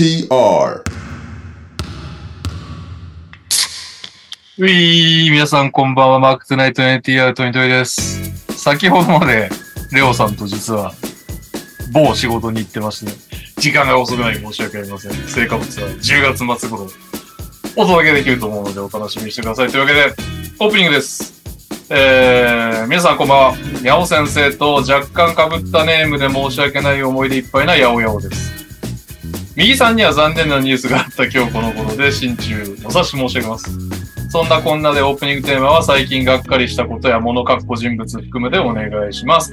TR うい、皆さんこんばんは、マークトゥナイト NTR トニトリです。先ほどまで、レオさんと実は、某仕事に行ってまして、時間が遅くなり申し訳ありません。成果物は10月末頃、お届けできると思うのでお楽しみにしてください。というわけで、オープニングです。えー、皆さんこんばんは。ヤオ先生と若干被ったネームで申し訳ない思い出いっぱいなヤオヤオです。右さんには残念なニュースがあった今日この頃で心中お察し申し上げます。そんなこんなでオープニングテーマは最近がっかりしたことや物格好人物含むでお願いします。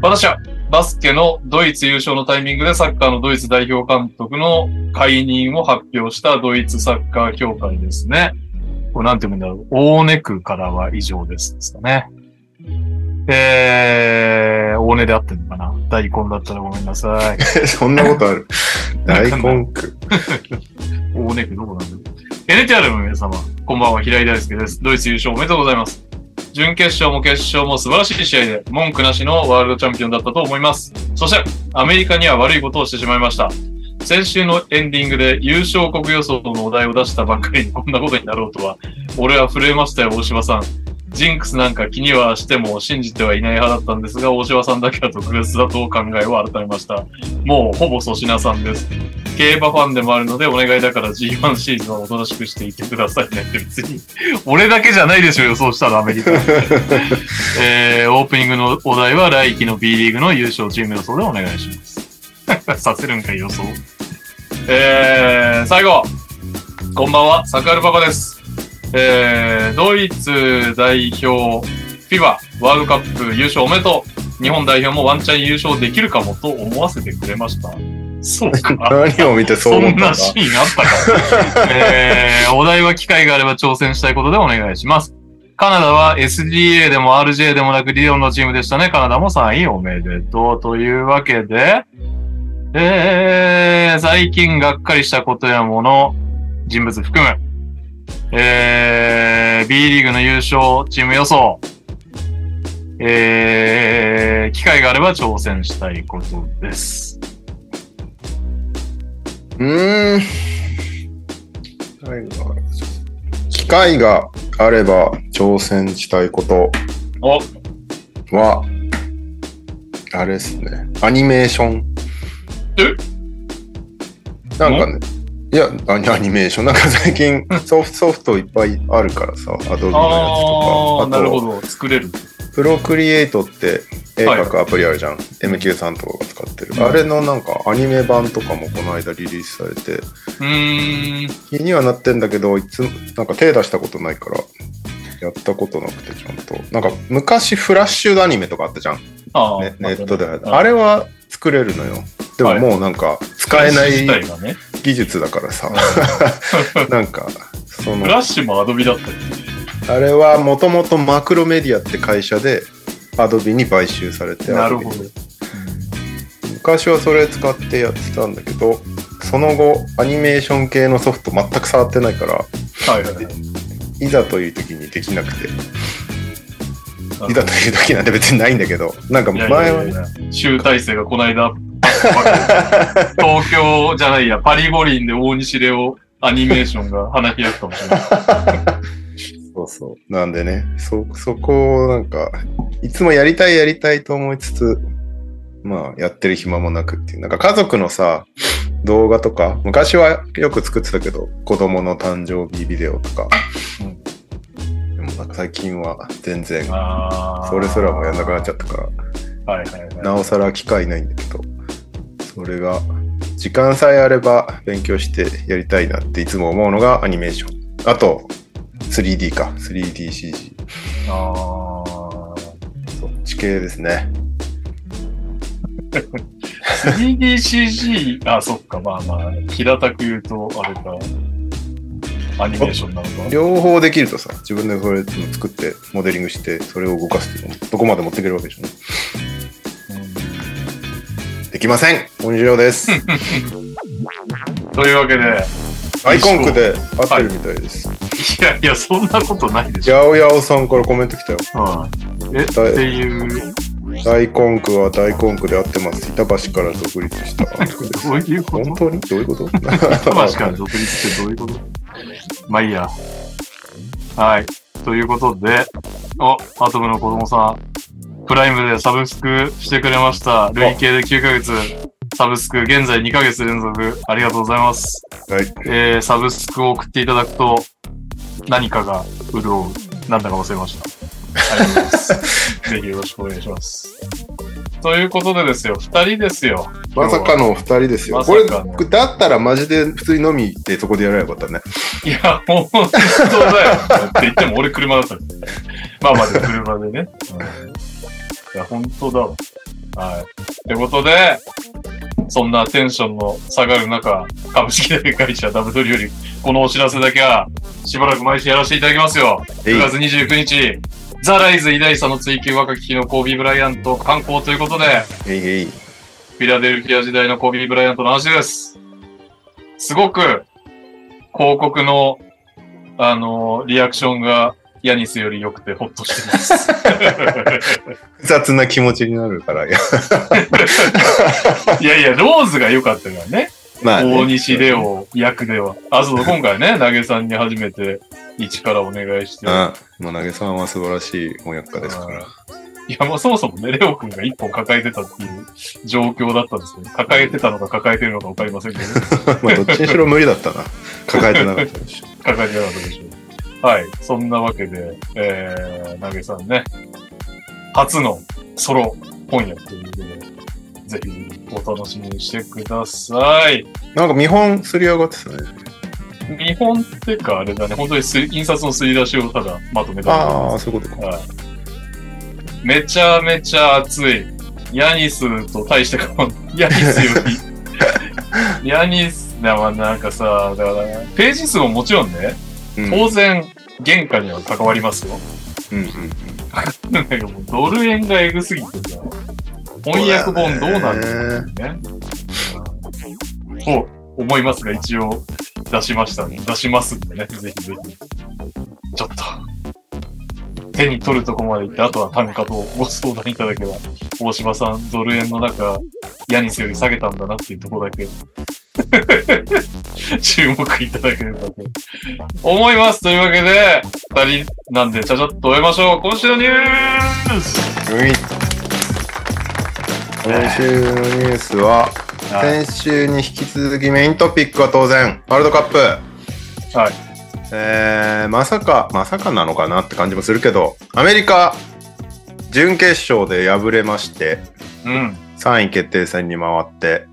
私はバスケのドイツ優勝のタイミングでサッカーのドイツ代表監督の解任を発表したドイツサッカー協会ですね。これなんて言うんだろう。大根区からは以上ですですかね。えー、大根で合ってんのかな？大根だったらごめんなさい。そんなことある？大根区。大根区どこなんだ ?NTR の皆様、こんばんは、平井大輔です。ドイツ優勝おめでとうございます。準決勝も決勝も素晴らしい試合で、文句なしのワールドチャンピオンだったと思います。そして、アメリカには悪いことをしてしまいました。先週のエンディングで優勝国予想のお題を出したばっかりにこんなことになろうとは、俺は震えましたよ、大柴さん。ジンクスなんか気にはしても信じてはいない派だったんですが、大柴さんだけは特別だと考えを改めました。もうほぼ粗品さんです。競馬ファンでもあるので、お願いだから G1 シーズンはおとなしくしていてくださいねって別に。俺だけじゃないでしょ、予想したらアメリカ。えー、オープニングのお題は来季の B リーグの優勝チーム予想でお願いします。させるんかい予想。えー、最後。こんばんは、サクアルパパです。えー、ドイツ代表、FIBA ワールドカップ優勝おめでとう。日本代表もワンチャン優勝できるかもと思わせてくれました。そうか。何を見てそうそん思ったんだなシーンあったか。えー、お題は機会があれば挑戦したいことでお願いします。カナダは SDA でも RJ でもなくリオンのチームでしたね。カナダも3位おめでとう。というわけで、えー、最近がっかりしたことやもの、人物含む、えー、B リーグの優勝チーム予想、えー、機会があれば挑戦したいことです。うーん。機会があれば挑戦したいことお、は、あれですね。アニメーション。え？なんかね、いやアニ、アニメーション。なんか最近ソフトソフトいっぱいあるからさ、アドビのやつとか。あー、なるほど。ど。作れる。プロクリエイトって絵描くアプリあるじゃん。MQ さんとかが使ってる。うんあれのなんかアニメ版とかもこの間リリースされて、うーん。気にはなってんだけど、いつなんか手出したことないから、やったことなくてちゃんと。なんか昔フラッシュアニメとかあったじゃん。ああ、ね、ネットで。ああれは作れるのよ。でももうなんか使えないがね。技術だからさ、なんか、その、フラッシュもアドビだったり。あれはもともとマクロメディアって会社で、アドビに買収されて、なるほどに。昔はそれ使ってやってたんだけど、その後、アニメーション系のソフト全く触ってないから、はいはいはい。いざという時にできなくて、いざという時なんて別にないんだけど、なんか前は集大成がこの間、東京じゃないや、パリ五輪で大西レオアニメーションが花開くかもしれない。そうそう。なんでね、そ、そこをなんか、いつもやりたいやりたいと思いつつ、まあ、やってる暇もなくっていう。なんか家族のさ、動画とか、昔はよく作ってたけど、子供の誕生日ビデオとか。でもなんか最近は全然、それすらもやんなくなっちゃったから、はいはいはい。なおさら機会ないんだけど、それが、時間さえあれば勉強してやりたいなっていつも思うのがアニメーション。あと、3D か。3DCG。あそっち系ですね。ー 3DCG、あ、そっか、まあまあ、平たく言うと、あれか、アニメーションなのか？両方できるとさ、自分でそれ作って、モデリングして、それを動かすっていうのもどこまで持っていけるわけでしょ。できません本次郎です。というわけで、アイコン区で合ってるみたいです。いやいや、そんなことないでしょ。やおやおさんからコメント来たよ。うんえ、っていう。大根区は大根区で合ってます。板橋から独立した。どういうこと？本当に？どういうこと？板橋から独立ってどういうこと？まあいいや。はい。ということで、お、アトムの子供さん、プライムでサブスクしてくれました。累計で9ヶ月、サブスク、現在2ヶ月連続、ありがとうございます。はい。えー、サブスクを送っていただくと、何かが潤う。なんだか忘れました。ありがとうございます。ぜひよろしくお願いします。ということでですよ、二人ですよ。まさかのお二人ですよ。まこれ、だったらマジで普通に飲み行ってそこでやればよかったね。いや、本当だよ。って言っても俺車だったまあまあ車でね。うん、いや、本当だわ。はい。ってことで、そんなテンションの下がる中、株式会会社ダブドリより、このお知らせだけは、しばらく毎週やらせていただきますよ。えい9月29日、ザ・ライズ偉大さの追求若き日のコービー・ブライアント観光ということで、えいえい。フィラデルフィア時代のコービー・ブライアントの話です。すごく、広告の、あの、リアクションがヤニスより良くてホッとしてます。複雑な気持ちになるから。い やいやいや、ローズが良かったからね。まあね、大西レオ役では。あ、そう、今回ね、投げさんに初めて一からお願いして。あまあ、投げさんは素晴らしい翻訳家ですから。いや、もうそもそもね、レオ君が一本抱えてたっていう状況だったんですけど、抱えてたのか抱えてるのか分かりませんけど、まあ、どっちにしろ無理だったな。抱えてなかったでしょ。抱えてなかったでしょう。はい。そんなわけで、えー、投げさんね、初のソロ翻訳ということで、ぜひお楽しみにしてください。なんか見本すり上がってたね。見本ってかあれだね、本当にす印刷のすり出しをただまとめた。ああ、そういうことか。はい。めちゃめちゃ熱い。ヤニスと大して変わんない。ヤニスより。ヤニス、なまあなんかさ、だから、ページ数ももちろんね、うん、当然、原価には関わりますよ。うんうん なんかもうドル円がエグすぎてさ、翻訳本どうなるんだろうね。と思いますが、一応出しましたね。出しますんでね、ぜひぜひ。ちょっと、手に取るとこまで行って、あとは単価とご相談いただければ、大島さん、ドル円の中、ヤニスより下げたんだなっていうところだけ、注目いただければと思います。というわけで、二人なんで、ちゃちゃっと終えましょう。今週のニュースはい。今週のニュースは、先週に引き続きメイントピックは当然、ワールドカップ。はい。えー、まさか、まさかなのかなって感じもするけど、アメリカ、準決勝で敗れまして、うん。うん。3位決定戦に回って、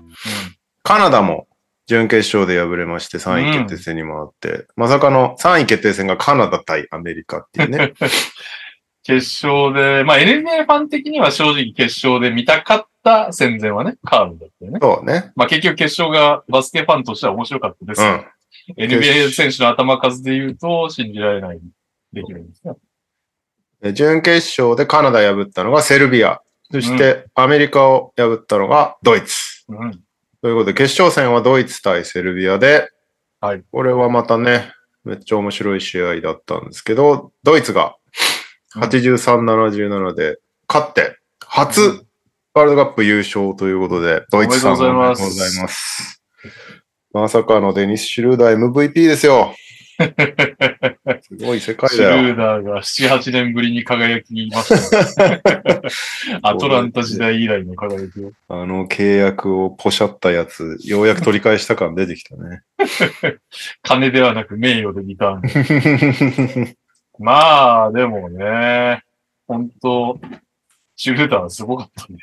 カナダも準決勝で敗れまして3位決定戦に回って、まさかの3位決定戦がカナダ対アメリカっていうね。決勝で、まあ NBA ファン的には正直決勝で見たかった戦前はね、カードだったよね。そうね。まあ結局決勝がバスケファンとしては面白かったです。うん。NBA 選手の頭数で言うと信じられないできるんですね。で準決勝でカナダ破ったのがセルビア。そしてアメリカを破ったのがドイツ。うん。ということで決勝戦はドイツ対セルビアで、はい。これはまたね、めっちゃ面白い試合だったんですけど、ドイツが83、77で勝って、初ワールドカップ優勝ということで、ドイツさんおめでとうございますます。まさかのデニス シュルーダー MVP ですよ。すごい世界シだよ。ュルーダーが7、8年ぶりに輝きましたね。アトランタ時代以来の輝きを。あの契約をポシャったやつ、ようやく取り返した感出てきたね。金ではなく名誉でリターン。まあ、でもね、本当シュルーダーすごかったね。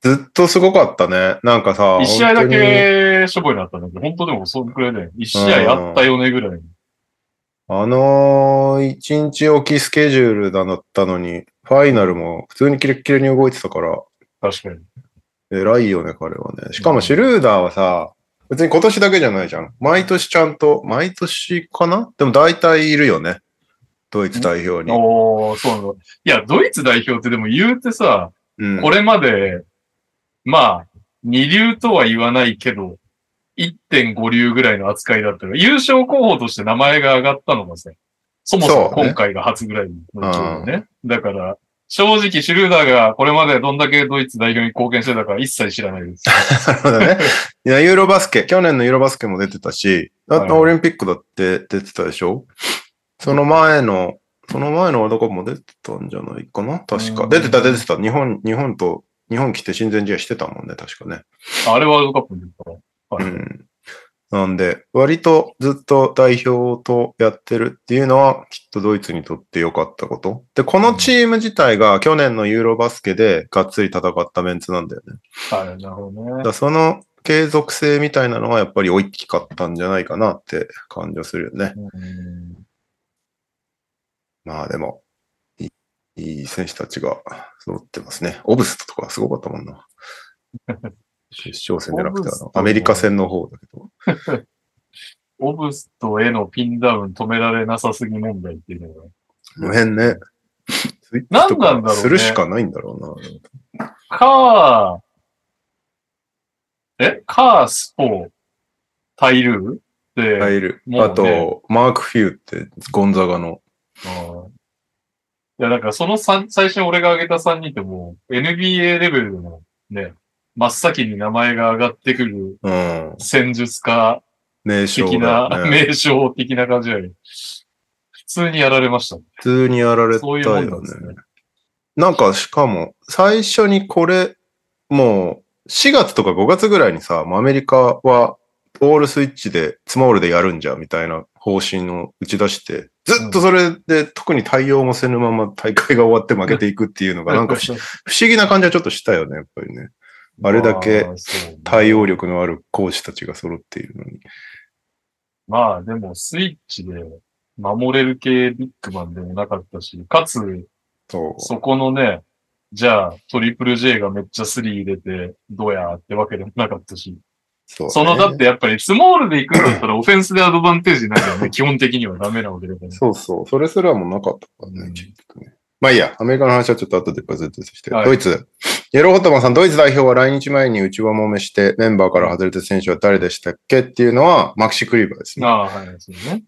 ずっとすごかったね。なんかさ、一試合だけしょぼいなったんだけど、本当でもそんくらいだよ。一試合あったよねぐらい。あのー、一日おきスケジュールだったのに、ファイナルも普通にキレッキレに動いてたから、確かに。偉いよね、彼はね。しかもシュルーダーはさ、別に今年だけじゃないじゃん。毎年ちゃんと、毎年かな？でも大体いるよね。ドイツ代表に。おー、そうなんだ。いや、ドイツ代表ってでも言うてさ、うん。これまで、まあ、二流とは言わないけど、1.5流ぐらいの扱いだったら、優勝候補として名前が上がったのがさ、そもそも今回が初ぐらいの勢いだね。だから、正直、シュルーダーがこれまでどんだけドイツ代表に貢献してたか一切知らないです。なるほどね。いや、ユーロバスケ、去年のユーロバスケも出てたし、あはいとオリンピックだって出てたでしょ？その前の、その前のワールドカップも出てたんじゃないかな？確か。うん出てた、出てた。日本、日本と、日本来て親善試合してたもんね、確かね。ああれワールドカップに出たから。はいうん。なんで、割とずっと代表とやってるっていうのは、きっとドイツにとって良かったこと。で、このチーム自体が去年のユーロバスケでがっつり戦ったメンツなんだよね。はい、なるほどねだその継続性みたいなのはやっぱり大きかったんじゃないかなって感じはするよね。うんまあでも、いい選手たちが揃ってますね。オブストとかすごかったもんな。決勝戦じゃなくて、アメリカ戦の方だけど。オブストへのピンダウン止められなさすぎ問題っていうのが。この辺ね、スイッチとなんだろうねかするしかないんだろうな。カー、え？カースポー、タイルーって、入る。もうねあと、マーク・フューってゴンザガの。うんいや、だからその三最初に俺が挙げた3人ってもう NBA レベルでもね、真っ先に名前が上がってくるうん。戦術家名称的な、だよね。名称的な感じより、普通にやられました。普通にやられたそういうもんよねなんですね。なんか、しかも、最初にこれ、もう、4月とか5月ぐらいにさ、もうアメリカは、オールスイッチで、スモールでやるんじゃ、みたいな方針を打ち出して、ずっとそれで、特に対応もせぬまま大会が終わって負けていくっていうのが、なんか不不思議な感じはちょっとしたよね、やっぱりね。あれだけ対応力のある講師たちが揃っているのに。まあでもスイッチで守れる系ビッグマンでもなかったし、かつ。そこのね、じゃあトリプル J がめっちゃスリー入れてどうやってわけでもなかったし、そうねそのだってやっぱりスモールで行くんだったらオフェンスでアドバンテージなんかね、基本的にはダメなわけだから。そうそう。それすらもなかったからね、うん結局ね。まあいいや、アメリカの話はちょっと後でバズッとして、はいドイツ。イエローホットマンさん、ドイツ代表は来日前に内輪もめして、メンバーから外れた選手は誰でしたっけっていうのは、マキシ・クリーバーですね。ああ、はい、そうね。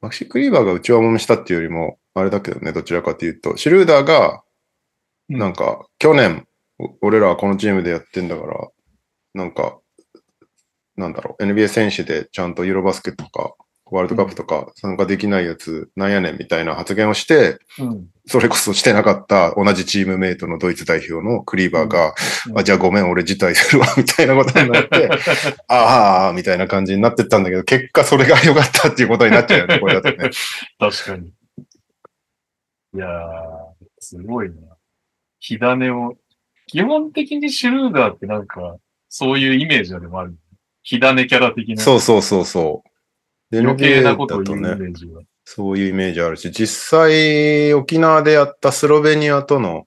マキシ・クリーバーが内輪もめしたっていうよりも、あれだけどね、どちらかというと、シュルーダーが、うんなんか、去年、お俺らはこのチームでやってんだから、なんか、なんだろう、NBA 選手でちゃんとユーロバスケとか、ワールドカップとか参加できないやつ、なんやねんみたいな発言をして、うん。それこそしてなかった同じチームメイトのドイツ代表のクリーバーが、うんあ、じゃあごめん、俺辞退するわ、みたいなことになって、ああみたいな感じになってったんだけど、結果それが良かったっていうことになっちゃうよね、これだとね。確かに。いやー、すごいな。火種を、基本的にシュルーダーってなんか、そういうイメージでもある。火種キャラ的な。そうそうそうそう。で余計なことを言うイだとね、メージが。そういうイメージあるし、実際沖縄でやったスロベニアとの、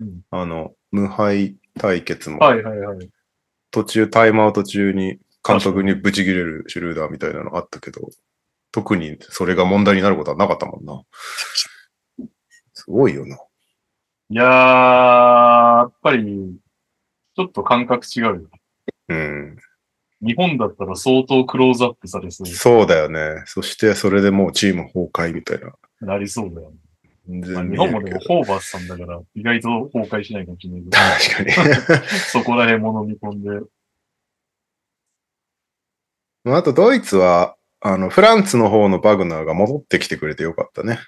うんあの、無敗対決も、はいはいはい。途中タイムアウト中に監督にブチ切れるシュルーダーみたいなのあったけど、特にそれが問題になることはなかったもんな。すごいよな。いやー、やっぱり、ちょっと感覚違うよ。うん。日本だったら相当クローズアップされそうそうだよね。そしてそれでもうチーム崩壊みたいな。になりそうだよね。全まあ、然日本もでもホーバスさんだから、意外と崩壊しないかもしれないけ確かに。ど、そこら辺も飲み込んで。まああとドイツは、あの、フランツの方のバグナーが戻ってきてくれてよかったね。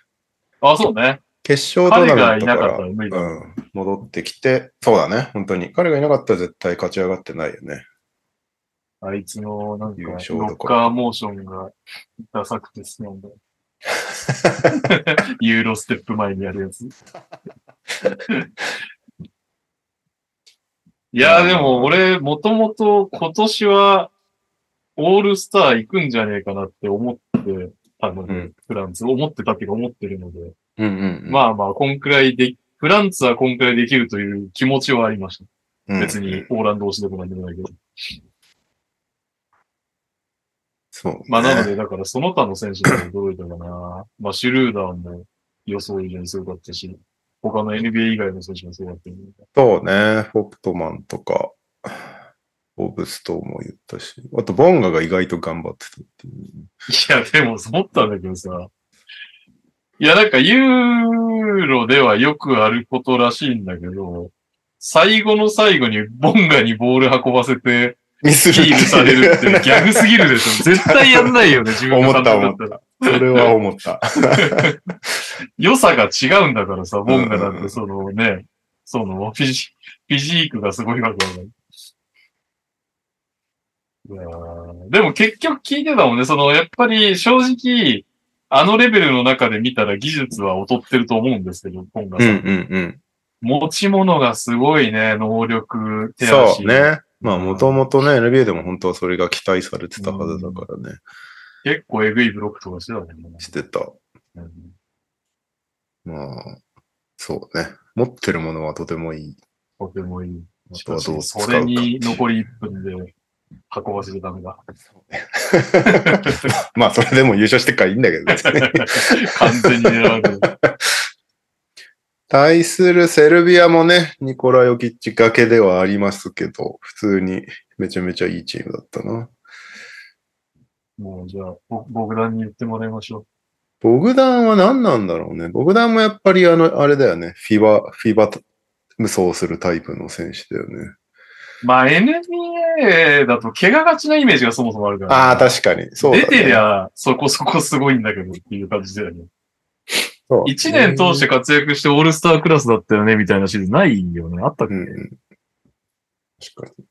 あ、そうね。決勝トーナメントか彼がいなかったら、うん、戻ってきて、そうだね、本当に。彼がいなかったら絶対勝ち上がってないよね。あいつの、なんか、ロッカーモーションがダサくて好きなんだよ。ユーロステップ前にやるやつ。いやーでも俺、もともと今年は、オールスター行くんじゃねえかなって思ってたので、うんフランツ、思ってたっていうか思ってるので、うんうんうん。まあまあ、こんくらいで、フランツはこんくらいできるという気持ちはありました。うん別に、オーランド推しでもなんでもないけど。そう、ね。まあ、なので、だからその他の選手でも驚いたかな。まあ、シュルーダーも予想以上にすごかったし、他の NBA 以外の選手もすごかった。そうね、フォクトマンとか、オブストも言ったし、あとボンガが意外と頑張ってたっていう。いや、でも、思ったんだけどさ、いや、なんかユーロではよくあることらしいんだけど、最後の最後にボンガにボール運ばせて、ミスヒールされるってギャグすぎるでしょ。絶対やんないよね、自分が監督だったら。それは思った。良さが違うんだからさ、ボンガなんてそのね、そのフィジフィジークがすごいわけだから。いでも結局聞いてたもんね、そのやっぱり正直、あのレベルの中で見たら技術は劣ってると思うんですけど、ボンガさん。うんうんうん。持ち物がすごいね、能力、手そ足。うね。まあ、もともとね、NBA でも本当はそれが期待されてたはずだからね。結構エグいブロックとかしてたね。してた。うんまあ、そうね。持ってるものはとてもいい。とてもいい。あとはどう使うかそれに残り1分で運ばせちゃダメだ。まあ、それでも優勝してっからいいんだけどね。完全に狙われてる。対するセルビアもね、ニコラ・ヨキッチがけではありますけど、普通にめちゃめちゃいいチームだったな。もうじゃあ、ボボグダンに言ってもらいましょボグダンは何なんだろうね。ボグダンもやっぱりあの、あれだよね。フィバ、フィバ無双するタイプの選手だよね。う。まあ NBA だと怪我がちなイメージがそもそもあるから、ああ、確かに。そうだ、ね。出てりゃそこそこすごいんだけどっていう感じだよね。そう一年通して活躍してオールスタークラスだったよねみたいなシーズンないよね。あったっけ、うんうん。確かに。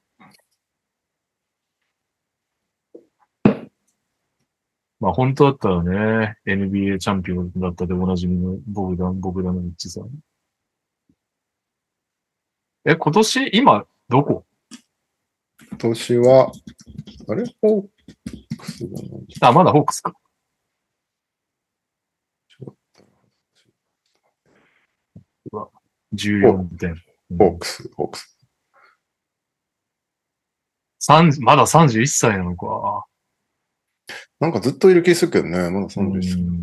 まあ本当だったらね、NBA チャンピオンだったでおなじみのボグダン、ボグダノビッチさん。え、今年、今、どこ？今年は、あれ？ホークスあ、まだホークスか。14点。ホークス、ホークス。三まだ31歳なのか。なんかずっといる気するけどね。まだ31歳。うん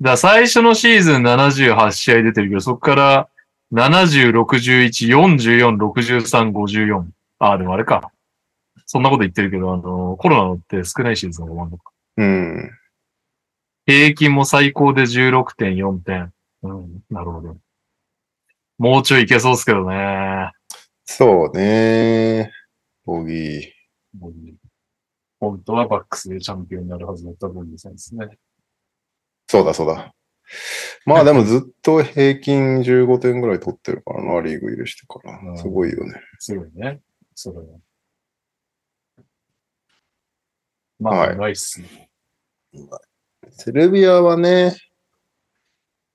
だ最初のシーズン78試合出てるけど、そこから70、61、44、63、54。あ、でもあれか。そんなこと言ってるけど、あの、コロナのって少ないシーズンが終わるのか。うん。平均も最高で16.4点。うん、なるほど。もうちょいいけそうですけどね。そうね。ボギー。ボギー本当はバックスでチャンピオンになるはずだったボギーさんですね。そうだそうだ。まあでもずっと平均15点ぐらい取ってるからな、リーグ入れしてかうら。んすごいよね。すごいね。それは。まあ、はいないっすね。セルビアはね、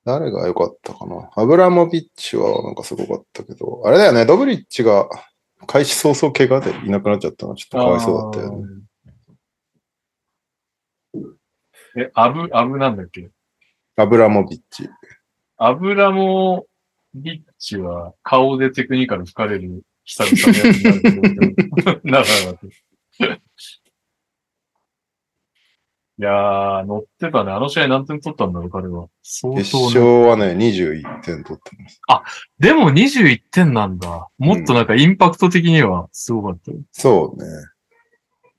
誰が良かったかな？アブラモビッチはなんかすごかったけど、あれだよね、ドブリッチが開始早々怪我でいなくなっちゃったのはちょっとかわいそうだったよね。ね。え、アブ、アブなんだっけ？アブラモビッチ。アブラモビッチは顔でテクニカル吹かれる久々のやつになるけど。なかなか。いやー、乗ってたね。あの試合何点取ったんだろう、彼は。相決当勝な。はね、21点取ってます。でも21点なんだ。もっとなんかインパクト的にはすごかったよ。そうね。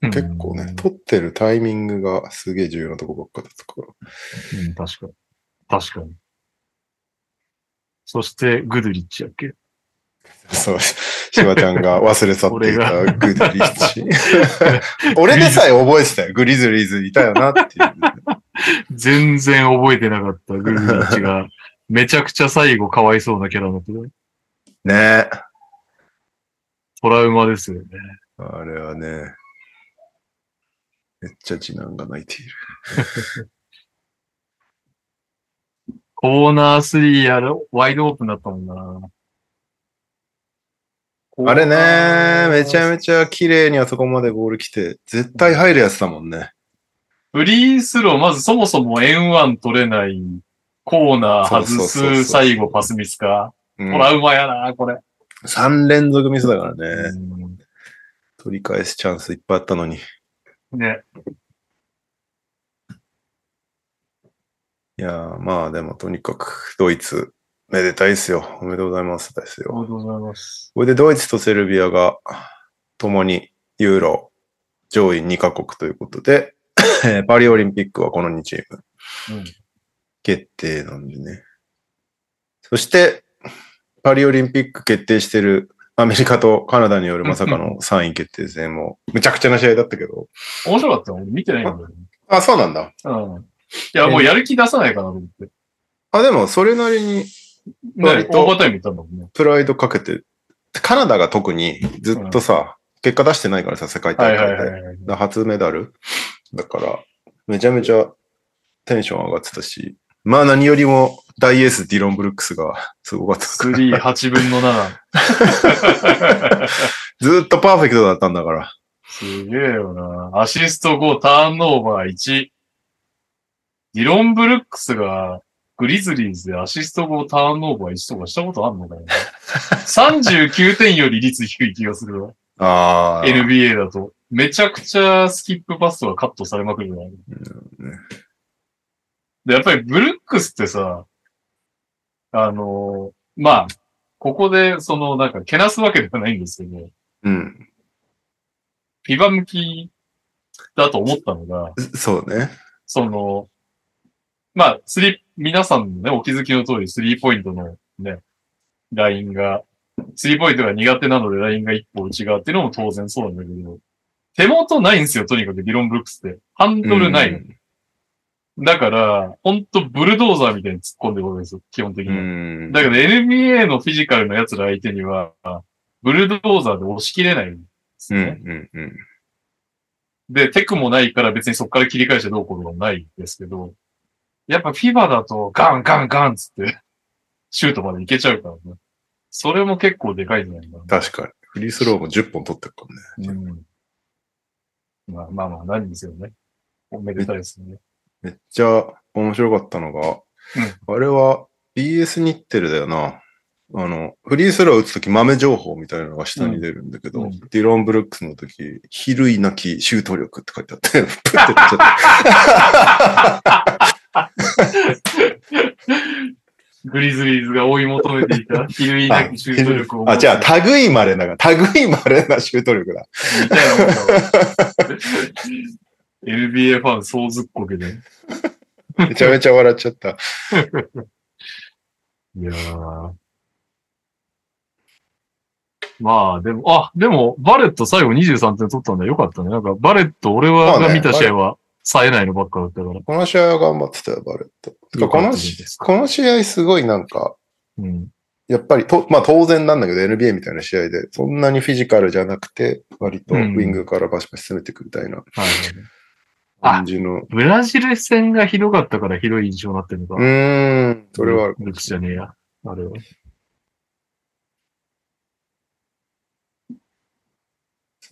うん結構ね、取ってるタイミングがすげえ重要なとこばっかだったから。うん、確かに。確かに。そして、グドゥリッチやっけ？そう、しばちゃんが忘れ去っていた俺グリズリーチ。俺でさえ覚えてたよ。グリズリーズいたよなっていう。全然覚えてなかった。グドゥリッチが、めちゃくちゃ最後かわいそうなキャラになってた。ねトラウマですよね。あれはね、めっちゃ次男が泣いている。コーナー3やる、ワイドオープンだったもんな。あれね、めちゃめちゃ綺麗にあそこまでボール来て、絶対入るやつだもんね。フリースロー、まずそもそも N1 取れない、コーナー外す、最後パスミスか。うんトラウマやな、これ。3連続ミスだからね。うん取り返すチャンスいっぱいあったのに。ね。いやーまあでもとにかくドイツ、めでたいですよ。おめでとうございますですよ。ありがとうございます。これでドイツとセルビアが共にユーロ上位2カ国ということで、え ーパリオリンピックはこの2チーム。うん。決定なんでね。そして、パリオリンピック決定してるアメリカとカナダによるまさかの3位決定戦も、むちゃくちゃな試合だったけど。面白かったよ。俺見てないんだよね。あ、そうなんだ。うん。いや、もうやる気出さないかなと思って。あ、でもそれなりにね、割とオーバータイム行ったんだもんね。プライドかけて、カナダが特にずっとさ、結果出してないからさ、世界大会で。初メダルだから、めちゃめちゃテンション上がってたし、まあ何よりも大エースディロン・ブルックスがすごかった。3、8分の7。ずっとパーフェクトだったんだから。すげえよな。アシスト5、ターンオーバー1。ディロン・ブルックスがグリズリーズでアシスト5、ターンオーバー1とかしたことあんのかな ?39 点より率低い気がするわ。ああ。NBA だと。めちゃくちゃスキップパスがカットされまくるよね。で、やっぱりブルックスってさ、あのまあ、ここで、その、なんか、けなすわけではないんですけど、うん。フィバ向きだと思ったのが、そうね。その、まあ、スリー、皆さんのね、お気づきの通り、スリーポイントのね、ラインが、スリーポイントが苦手なのでラインが一歩内側っていうのも当然そうなんだけど、手元ないんですよ、とにかくディロン・ブルックスって。ハンドルないの。うんだから、ほんとブルドーザーみたいに突っ込んでくるんですよ、基本的うに。ん。だけど NBA のフィジカルの奴ら相手には、ブルドーザーで押し切れないんですうん、ね。うん、うん。で、テクもないから別にそこから切り返してどうこうもないんですけど、やっぱフィバだとガンガンガンっつって、シュートまでいけちゃうからね。それも結構でかいんじゃないかな。確かに。フリースローも10本取ってるからね。うん。まあまあまあ、何ですよね。おめでたいですね。めっちゃ面白かったのが、あれは BS 日テレだよな。あの、フリースロー打つとき豆情報みたいなのが下に出るんだけど、うんうんディロン・ブルックスのとき、比類なきシュート力って書いてあって、プッて出ちゃった。グリズリーズが追い求めていた、比類なきシュート力を。あ、じゃあ、類まれなが、類まれなシュート力だ。みたいなもんだわ NBA ファン総ずっこけで。めちゃめちゃ笑っちゃった。いやー。まあ、でも、あ、でも、バレット最後23点取ったんだよかったね。なんか、バレット、俺は、が見た試合は、冴えないのばっかだったから。この試合は頑張ってたよ、バレット。このこの試合すごいなんか、うん。やっぱりと、まあ当然なんだけど NBA みたいな試合で、そんなにフィジカルじゃなくて、割とウうんィングからバシバシ攻めていくみたいなはいはいはい。あ感じの。ブラジル戦がひどかったからひどい印象になってるのか。うーん、それはある。ルクスじゃねえや。あれは。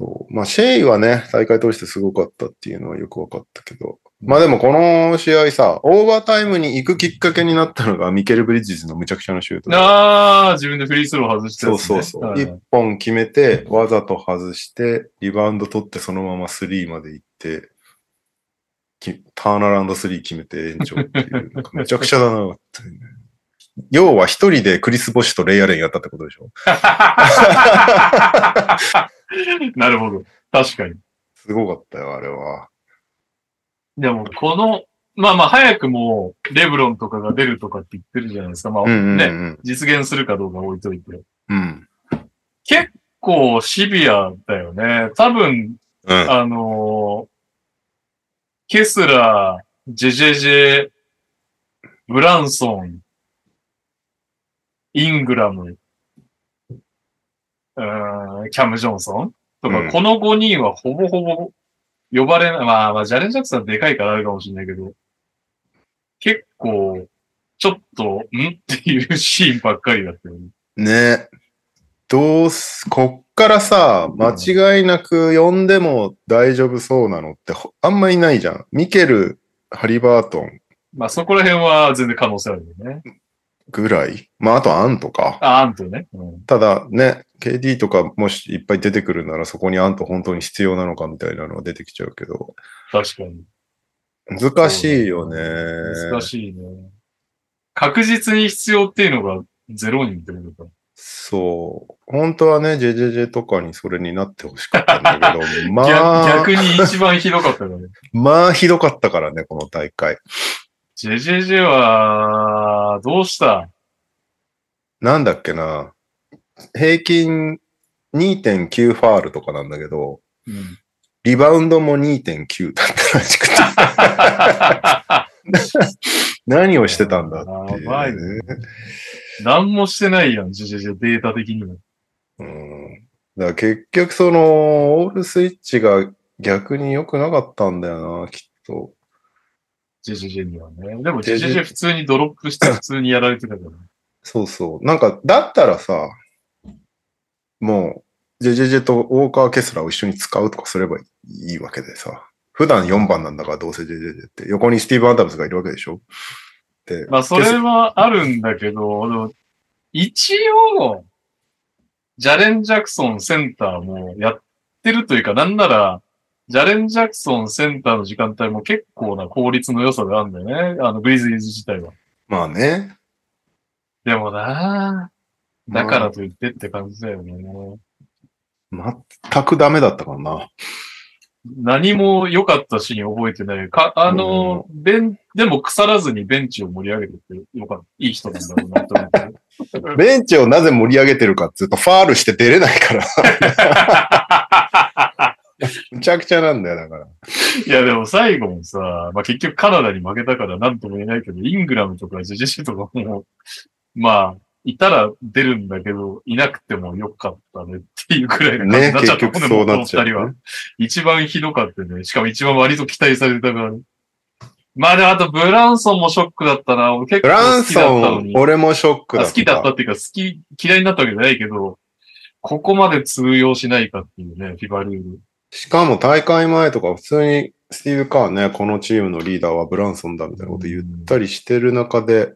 そう。まあシェイはね、大会通してすごかったっていうのはよくわかったけど。まあでもこの試合さ、オーバータイムに行くきっかけになったのがミケル・ブリッジズのむちゃくちゃなシュートで。ああ、自分でフリースロー外したそう。そうそう。はい一本決めて、わざと外して、リバウンド取ってそのままスリーまで行って、きターンアラウンドスリー決めて延長っていう、めちゃくちゃだな。要は一人でクリス・ボッシュとレイアレンやったってことでしょ？なるほど。確かに。すごかったよ、あれは。でも、この、まあまあ、早くも、レブロンとかが出るとかって言ってるじゃないですか。まあ、うんうんね、うん。実現するかどうか置いといて。うん。結構シビアだよね。多分、うん。あのーケスラー、ジェジェジェ、ブランソン、イングラム、うーんキャム・ジョンソンとか、うんこの5人はほぼほぼ呼ばれない。まあまあ、ジャレン・ジャクソンはでかいからあるかもしれないけど、結構、ちょっと、ん？っていうシーンばっかりだったよね。ねどうす、こっからさ、間違いなく呼んでも大丈夫そうなのってほあんまいないじゃん。ミケル、ハリバートンまあそこら辺は全然可能性あるよね。ぐらい。まあ、あとアンとか。あ、アントね。うんただね、KD とかもしいっぱい出てくるならそこにアント本当に必要なのかみたいなのが出てきちゃうけど、確かに。難しいよね。難しいね。確実に必要っていうのがゼロ人ってことか。そう。本当はね、JJJ とかにそれになってほしかったんだけど、まあ、逆逆に一番ひどかったからね。まあひどかったからね、この大会。JJJ は、どうした？なんだっけな。平均2.9ファールとかなんだけど、うん。リバウンドも2.9だったらしくて。何をしてたんだっていう、やばいねね。何もしてないやん、JJJ データ的には。うん。だから結局その、オールスイッチが逆に良くなかったんだよな、きっと。JJJ にはね。でも JJJ JJJ 普通にドロップして普通にやられてたから。そうそう。なんか、だったらさ、もう、ジェジェジェとウォーカー・ケスラーを一緒に使うとかすればいいわけでさ。普段4番なんだからどうせジェジェジェって。横にスティーブ・アダムスがいるわけでしょ？で、まあ、それはあるんだけど、でも一応、ジャレン・ジャクソンセンターもやってるというか、なんなら、ジャレン・ジャクソンセンターの時間帯も結構な効率の良さがあるんだよね。あの、グリズリーズ自体は。まあね。でもなぁ、だからといってって感じだよね。全くダメだったからな。何も良かったシーン覚えてない。か、あの、ベン、でも腐らずにベンチを盛り上げててよかった。いい人なんだろうなと思って。ベンチをなぜ盛り上げてるかっていうと、ファールして出れないから。むちゃくちゃなんだよ、だから。いや、でも最後もさ、まあ結局カナダに負けたからなんとも言えないけど、イングラムとかジェジェシとかも、まあ、いたら出るんだけど、いなくてもよかったねっていうくらいの感じにね、なっちゃった結局そうなっちゃう、この二人は。一番ひどかったね。しかも一番割と期待されてたから。まあでもあとブランソンもショックだったな。俺結構ブラン好きだったのに。俺もショックだった。あ好きだったっていうか、好き、嫌いになったわけじゃないけど、ここまで通用しないかっていうね、フィバルール。しかも大会前とか普通にスティーブ・カーね、このチームのリーダーはブランソンだみたいなこと言ったりしてる中で、うん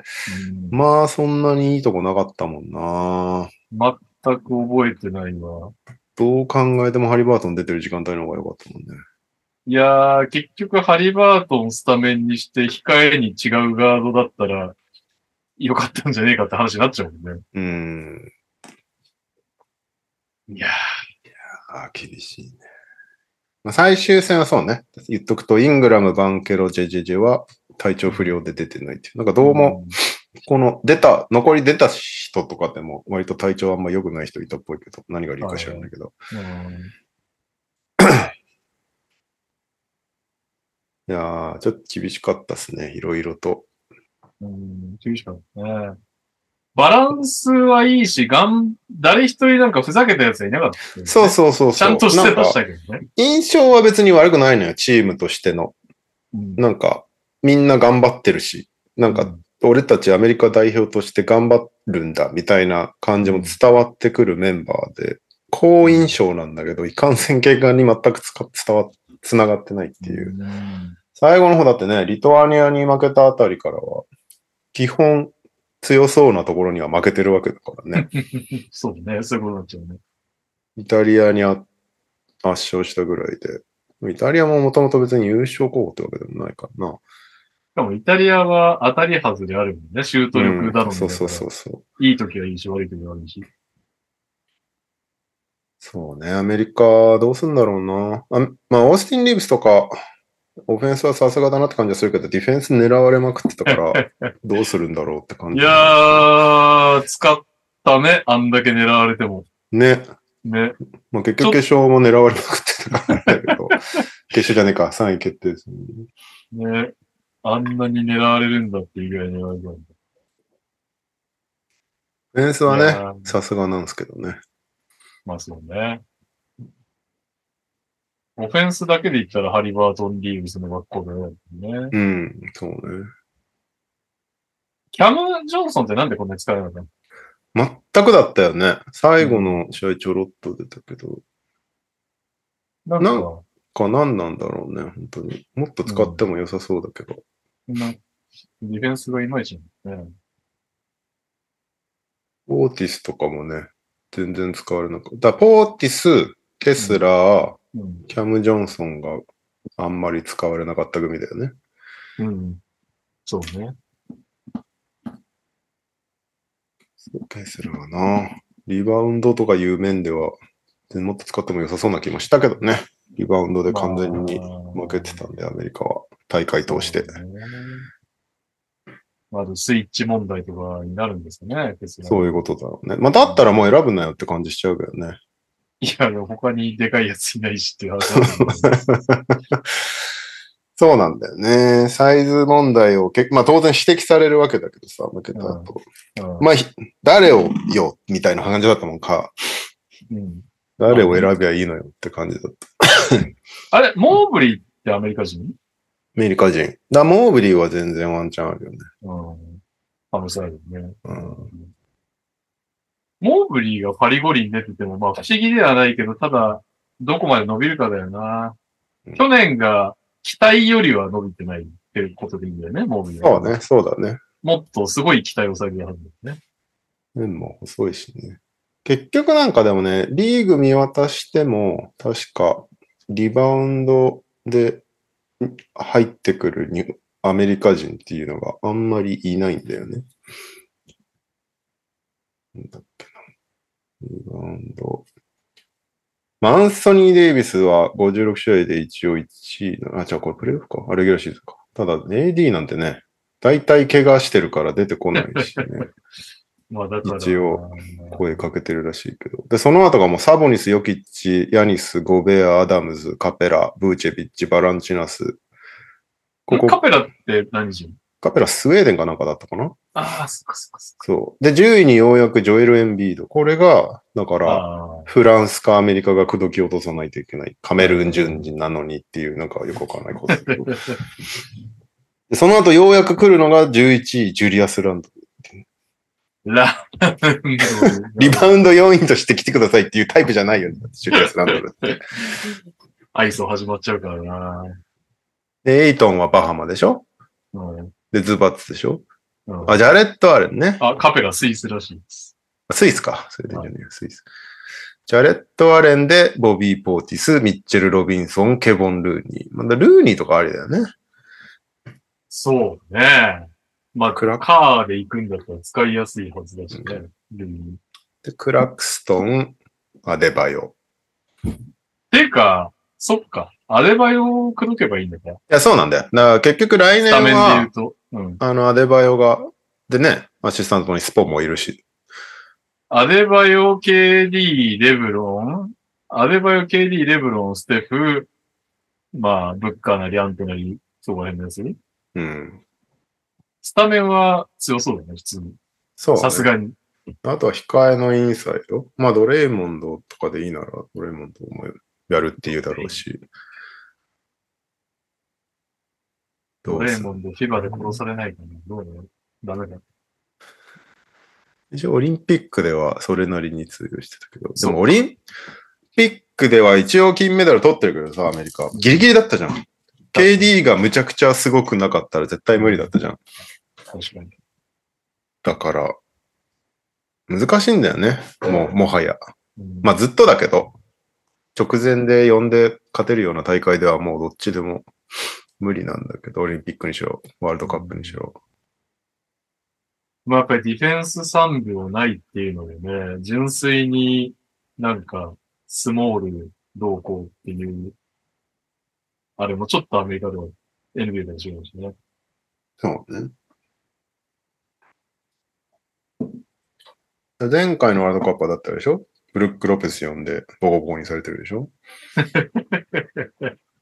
まあそんなにいいとこなかったもんな。全く覚えてないわ。どう考えてもハリバートン出てる時間帯の方が良かったもんね。いやー、結局ハリバートンスタメンにして控えに違うガードだったら、よかったんじゃねえかって話になっちゃうもんね。うん。いやあー厳しいね。まあ、最終戦はそうね。言っとくと、イングラム、バンケロ、ジェジェジェは体調不良で出てないっていう。なんかー。どうも、この出た、残り出た人とかでも割と体調あんま良くない人いたっぽいけど、何が理由か知らないけど。うん。いやー、ちょっと厳しかったっすね。いろいろと。うん、厳しかったね。バランスはいいし、がん、誰一人なんかふざけたやつはいなかった、ね。そうそうそうそう。ちゃんとしてましたけどね。印象は別に悪くないのよ、チームとしての。うんなんか、みんな頑張ってるし、なんか、俺たちアメリカ代表として頑張るんだ、みたいな感じも伝わってくるメンバーで、好印象なんだけど、いかんせん結果に全くつか伝わ、繋がってないっていう。うん最後の方だってね、リトアニアに負けたあたりからは、基本強そうなところには負けてるわけだからね。そうね、そういうことになっちゃうね。イタリアにあ圧勝したぐらいで。イタリアももともと別に優勝候補ってわけでもないからな。しかもイタリアは当たり外れあるもんね。シュート力だろうんそうそうそうそう。いい時はいいし、悪い時は悪いし。そうね、アメリカどうすんだろうな。あまあ、オースティン・リーブスとか、オフェンスはさすがだなって感じはするけど、ディフェンス狙われまくってたから、どうするんだろうって感じ。いやー、使ったね。あんだけ狙われても。ね。ね。まあ、結局決勝も狙われまくってたからだけど、決勝じゃねえか、3位決定です、ね。ね。あんなに狙われるんだっていうぐらい狙われたんだ。ディフェンスはいね、さすがなんですけどね。まあそうね。オフェンスだけで言ったらハリバートン・リーブスの学校だよね。うん、そうね。キャム・ジョンソンってなんでこんなに使えなかったの全くだったよね。最後の試合ちょろっと出たけど、なんなんか、か何なんだろうね、本当に。もっと使っても良さそうだけど。なディフェンスがいまいちね。ポーティスとかもね、全然使われなかった。だポーティス、ケスラー、うん。キャム・ジョンソンがあんまり使われなかった組だよね。うん。そうね。ケスラーな。リバウンドとかいう面では、もっと使っても良さそうな気もしたけどね。リバウンドで完全に負けてたんで、アメリカは。大会通して。まずスイッチ問題とかになるんですかね。そういうことだろうね。まあ、だったらもう選ぶなよって感じしちゃうけどね。いや、他にでかいやついないしっていう話な そうなんだよね。サイズ問題をけ、まあ当然指摘されるわけだけどさ、負けた後。うんまあ、ひ誰をよ、みたいな感じだったもんか。うん誰を選びゃいいのよって感じだった。あれ、モーブリーってアメリカ人？アメリカ人。だモーブリーは全然ワンチャンあるよね。うん。ハムスタイルね。うん。モーブリーがパリ五輪出てても、まあ不思議ではないけど、ただ、どこまで伸びるかだよなうん。去年が期待よりは伸びてないっていうことでいいんだよね、モーブリーは。そうね、そうだね。もっとすごい期待を下げるはずだよね。面も細いしね。結局なんかでもね、リーグ見渡しても、確か、リバウンドでん入ってくるニュアメリカ人っていうのがあんまりいないんだよね。だ。リバウンド。まあアンソニー・デイビスは56試合で一応1位の、あ、じゃあこれプレイオフか。あレギュラーシーズンか。ただ、AD なんてね、大体怪我してるから出てこないしね。まあだから。一応声かけてるらしいけど。で、その後がもうサボニス、ヨキッチ、ヤニス、ゴベア、アダムズ、カペラ、ブーチェビッチ、バランチナス。ここ、カペラって何人？カペラスウェーデンかなんかだったかな？ああ、そっかそっかそっか。そう。で、10位にようやくジョエル・エンビード。これが、だから。フランスかアメリカが口説き落とさないといけない。カメルーン順人なのにっていう、なんかよくわかんないことだけど。でその後ようやく来るのが11位、ジュリアス・ランド。ラリバウンド4位として来てくださいっていうタイプじゃないよね。ジュリアス・ランドルって。アイソ始まっちゃうからな。で、エイトンはバハマでしょ？うんで、ズバッツでしょ？うんあ、ジャレット・アレンね。あ、カペラスイスらしいです。スイスか。それでねスイス。ジャレット・アレンで、ボビー・ポーティス、ミッチェル・ロビンソン、ケボン・ルーニー。まだルーニーとかありだよね。そうね。まあ、クラカーで行くんだったら使いやすいはずだしね。うんで、クラクストン、アデバヨ。ていうか、そっか。アデバヨを口説けばいいんだから。いや、そうなんだよ。だから結局来年スタメンで言はう、と。うん。あの、アデバヨが、でね、アシスタントにスポもいるし。アデバヨ、KD、レブロン。アデバヨ、KD、レブロン、ステフ。まあ、ブッカーなりアントなり、そこら辺のやつに。うん。スタメンは強そうだね、普通に。そう、ね。さすがに。あとは控えのインサイド。まあ、ドレイモンドとかでいいなら、ドレイモンドもやるっていうだろうし。どうすドレーモンド、フィバで殺されないかな。どうだダメだ。一応オリンピックではそれなりに通用してたけど、でもオリンピックでは一応金メダル取ってるけどさ、アメリカ。ギリギリだったじゃん。KD がむちゃくちゃすごくなかったら絶対無理だったじゃん。確かに。だから、難しいんだよね。もう、もはや。うんまあずっとだけど、直前で呼んで勝てるような大会ではもうどっちでも無理なんだけど、オリンピックにしろ、ワールドカップにしろ。まあやっぱりディフェンス3秒ないっていうのでね、純粋になんかスモールどうこうっていう、あれもちょっとアメリカでは NBA では違うしね。そうね。前回のワールドカップだったでしょ？ブルック・ロペス呼んでボコボコにされてるでしょ？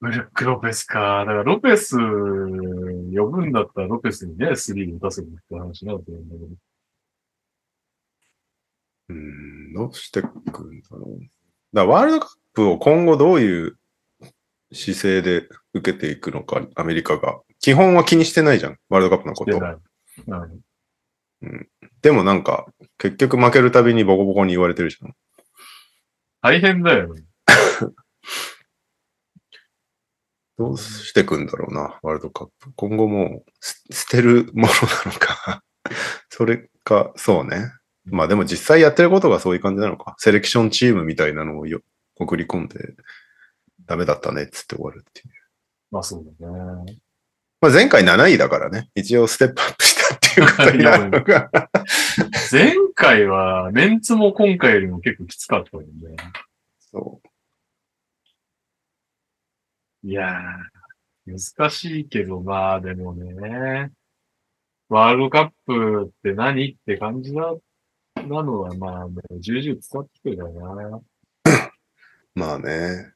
ブルック・ロペスか。だからロペス呼ぶんだったらロペスにね、スリーを出せるって話になると思うんだけど。うーん、どうしてくんだろう。だワールドカップを今後どういう姿勢で受けていくのか、アメリカが。基本は気にしてないじゃん、ワールドカップのこと。うんでもなんか、結局負けるたびにボコボコに言われてるじゃん。大変だよね。どうしてくんだろうな、ワールドカップ。今後も捨てるものなのか。それか、そうね。まあでも実際やってることがそういう感じなのか。セレクションチームみたいなのをよ送り込んで、ダメだったねっつって終わるっていう。まあそうだね。まあ前回7位だからね。一応ステップアップしたっていうことになるのが。前回はメンツも今回よりも結構きつかったもんね。そいやー、難しいけど、まあでもね。ワールドカップって何って感じだ、なのは、まあ、もう重々伝わってくるからな。まあね。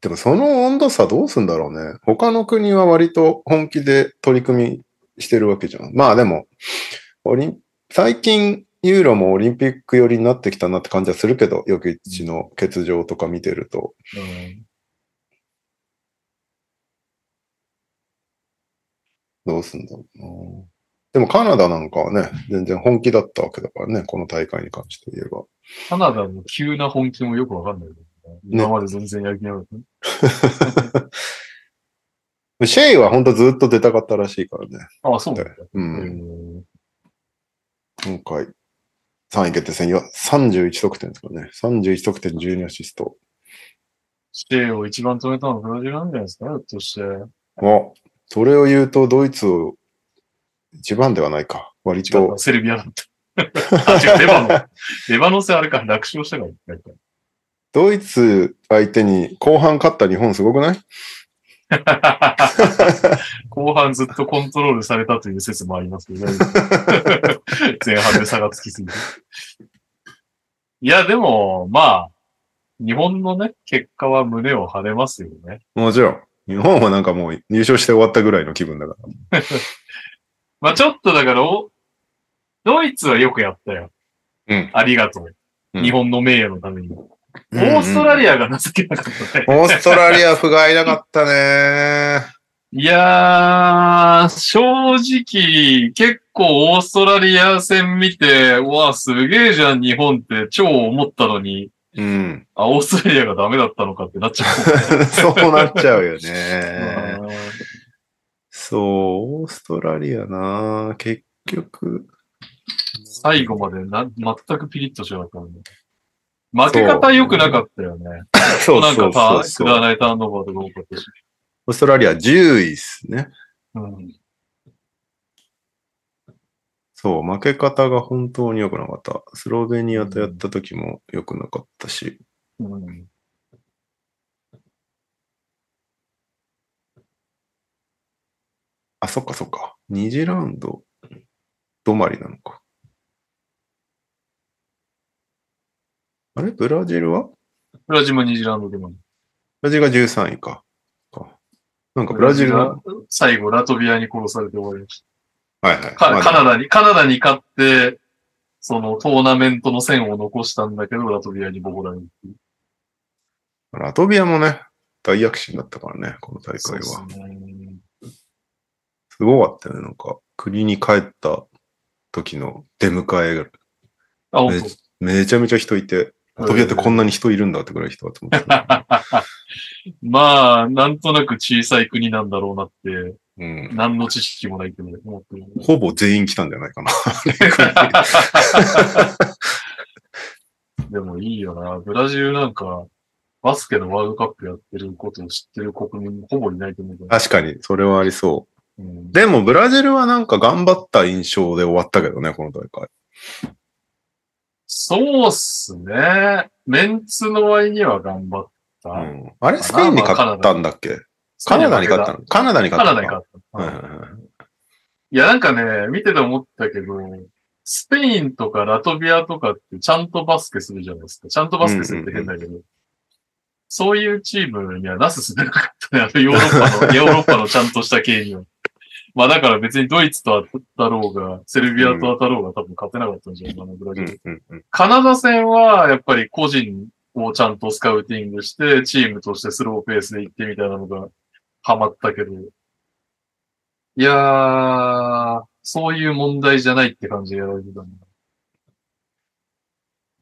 でもその温度差どうすんだろうね。他の国は割と本気で取り組みしてるわけじゃん。まあでも、オリン最近ユーロもオリンピック寄りになってきたなって感じはするけど、ヨキッチの欠場とか見てると。うん。どうすんだろうな。でもカナダなんかはね、全然本気だったわけだからね、この大会に関して言えば。カナダの急な本気もよくわかんないけどね。今まで全然やる気なかった。シェイは本当ずっと出たかったらしいからね。ああ、そうなんだ。う。うんん。今回、3位決定戦よ31得点ですからね。31得点12アシスト。シェイを一番止めたのはブラジルなんじゃないですか？ひょっとして。あ、それを言うとドイツを一番ではないか。割違とセルビアだった。あ、違う、レバノン。レバノン戦あれか、楽勝したから。ドイツ相手に後半勝った日本すごくない？後半ずっとコントロールされたという説もありますけど、大丈夫前半で差がつきすぎて。いや、でも、まあ、日本のね、結果は胸を張れますよね。もちろん。日本はなんかもう優勝して終わったぐらいの気分だから。まあちょっとだから、おドイツはよくやったよ。うんありがとう。うん日本の名誉のために。オーストラリアが情けなかったね。オーストラリア不甲斐なかったね。いやー、正直、結構オーストラリア戦見て、うわ、すげえじゃん、日本って超思ったのに、うん。あ、オーストラリアがダメだったのかってなっちゃう。そうなっちゃうよね。そう、オーストラリアな結局。最後までな、全くピリッとしなかったのね。負け方良くなかったよね。そうなんかそうそうた、そう。くだらないターンオーバーとか多かったし。オーストラリア10位っすね。うん。そう、負け方が本当に良くなかった。スロベニアとやった時も良くなかったし。うん。あ、そっかそっか。2次ラウンド止まりなのか。あれ？ブラジルは？ブラジルもニュージーランドでも。ブラジルが13位か。かなんかブラジルの、が最後、ラトビアに殺されて終わりましはいはい。カナダに、カナダに勝って、そのトーナメントの線を残したんだけど、ラトビアにボコられ。ラトビアもね、大躍進だったからね、この大会は。ですごかったよね。なんか、国に帰った時の出迎えがあ、本めめちゃめちゃ人いて、ラトビアってこんなに人いるんだってぐらい人集まってた。まあ、なんとなく小さい国なんだろうなって、うん。何の知識もないけど、思ってる。ほぼ全員来たんじゃないかな。でもいいよな。ブラジルなんか、バスケのワールドカップやってることを知ってる国民ほぼいないと思う。確かに、それはありそう。うんでも、ブラジルはなんか頑張った印象で終わったけどね、この大会。そうっすね。メンツの割には頑張った。うん、あれ、スペインに勝ったんだっけ？カナダに勝ったの？カナダにカ勝ったのナダに勝った。はいや、なんかね、見てて思ったけど、スペインとかラトビアとかってちゃんとバスケするじゃないですか。ちゃんとバスケするって変だけど、そういうチームにはなすすべなかったね。あのヨーロッパの、ヨーロッパのちゃんとした系には。まあだから別にドイツと当たろうが、セルビアと当たろうが多分勝てなかったんじゃないかな、ブラジうル。カナダ戦はやっぱり個人をちゃんとスカウティングして、チームとしてスローペースで行ってみたいなのがハマったけど、いやー、そういう問題じゃないって感じでやられてたんだ。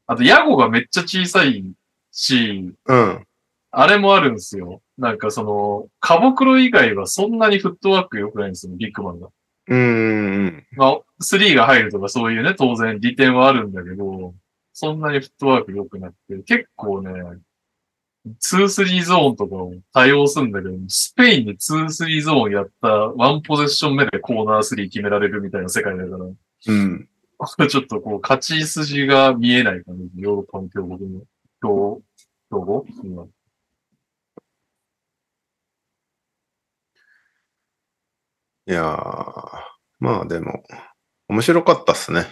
あと、ヤゴがめっちゃ小さいし、うん。あれもあるんですよ。なんかその、カボクロ以外はそんなにフットワーク良くないんですよ、ビッグマンが。うんうんまあ、3が入るとかそういうね、当然利点はあるんだけど、そんなにフットワーク良くなくて、結構ね、2-3ゾーンとかを多用するんだけど、スペインに2-3ゾーンやったワンポゼッション目でコーナー3決められるみたいな世界だから、うん。ちょっとこう、勝ち筋が見えない感じ。ヨーロッパの強国の、強、強豪今いやー、まあでも、面白かったっすね。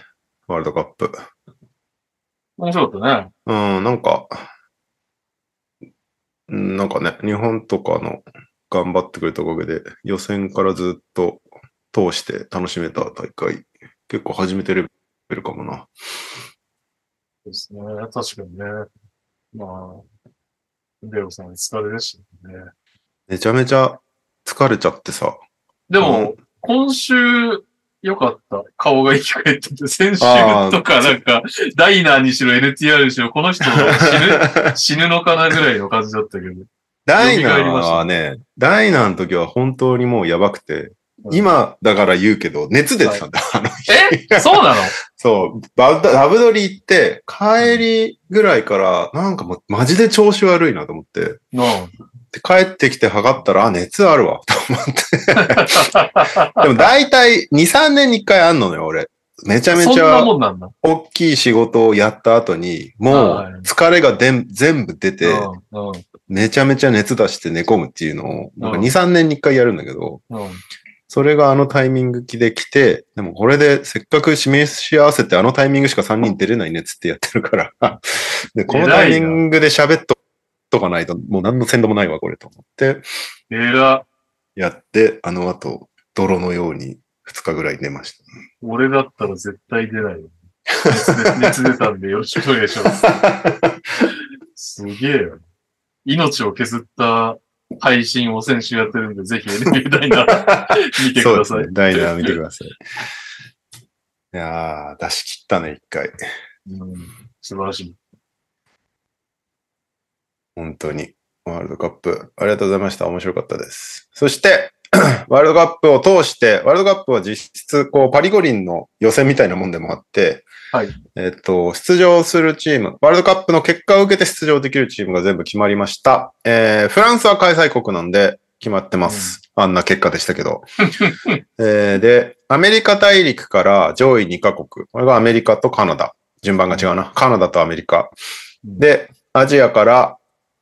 ワールドカップ。面白かったね。うん、なんか、うんなんかね、日本とかの頑張ってくれたおかげで、予選からずっと通して楽しめた大会、結構初めてレベルかもな。ですね。確かにね。まあ、レオさん疲れでしたね。めちゃめちゃ疲れちゃってさ。でも、今週、よかった。顔が生き返ってて、先週とかなんか、ダイナーにしろ NTR にしろ、この人死ぬ、死ぬのかなぐらいの感じだったけど。ダイナーはね、ダイナーの時は本当にもうやばくて、今だから言うけど、熱出てたんだ、あの日。え？そうなの？そう、ラブドリ行って、帰りぐらいから、なんかもうマジで調子悪いなと思って、うん。で帰ってきて測ったら、あ、熱あるわ、と思って。でも大体2、3年に1回あんのね、俺。めちゃめちゃ。大きい仕事をやった後に、もはいう疲れがでん全部出て、めちゃめちゃ熱出して寝込むっていうのを、なんかうん2、3年に1回やるんだけど、うんそれがあのタイミングで来て、でもこれでせっかく示し合わせてあのタイミングしか3人出れないねっつってやってるから、でこのタイミングで喋っととかないともう何の先導もないわ、これと思って、えら、やって、あの後、泥のように2日ぐらい寝ました。俺だったら絶対出ない熱出たんでよろしくお願いします。すげえよ。命を削った配信を先週やってるんで、ぜひ NBA ダイナー見てください。ね。ダイナー見てください。いやー、出し切ったね、一回。うん、素晴らしい。本当に。ワールドカップ、ありがとうございました。面白かったです。そして、ワールドカップを通して、ワールドカップは実質、こう、パリ五輪の予選みたいなもんでもあって、はい。えっと、出場するチーム、ワールドカップの結果を受けて出場できるチームが全部決まりました。えー、フランスは開催国なんで決まってます。あんな結果でしたけど。えーで、アメリカ大陸から上位2カ国。これがアメリカとカナダ。順番が違うな。カナダとアメリカ。で、アジアから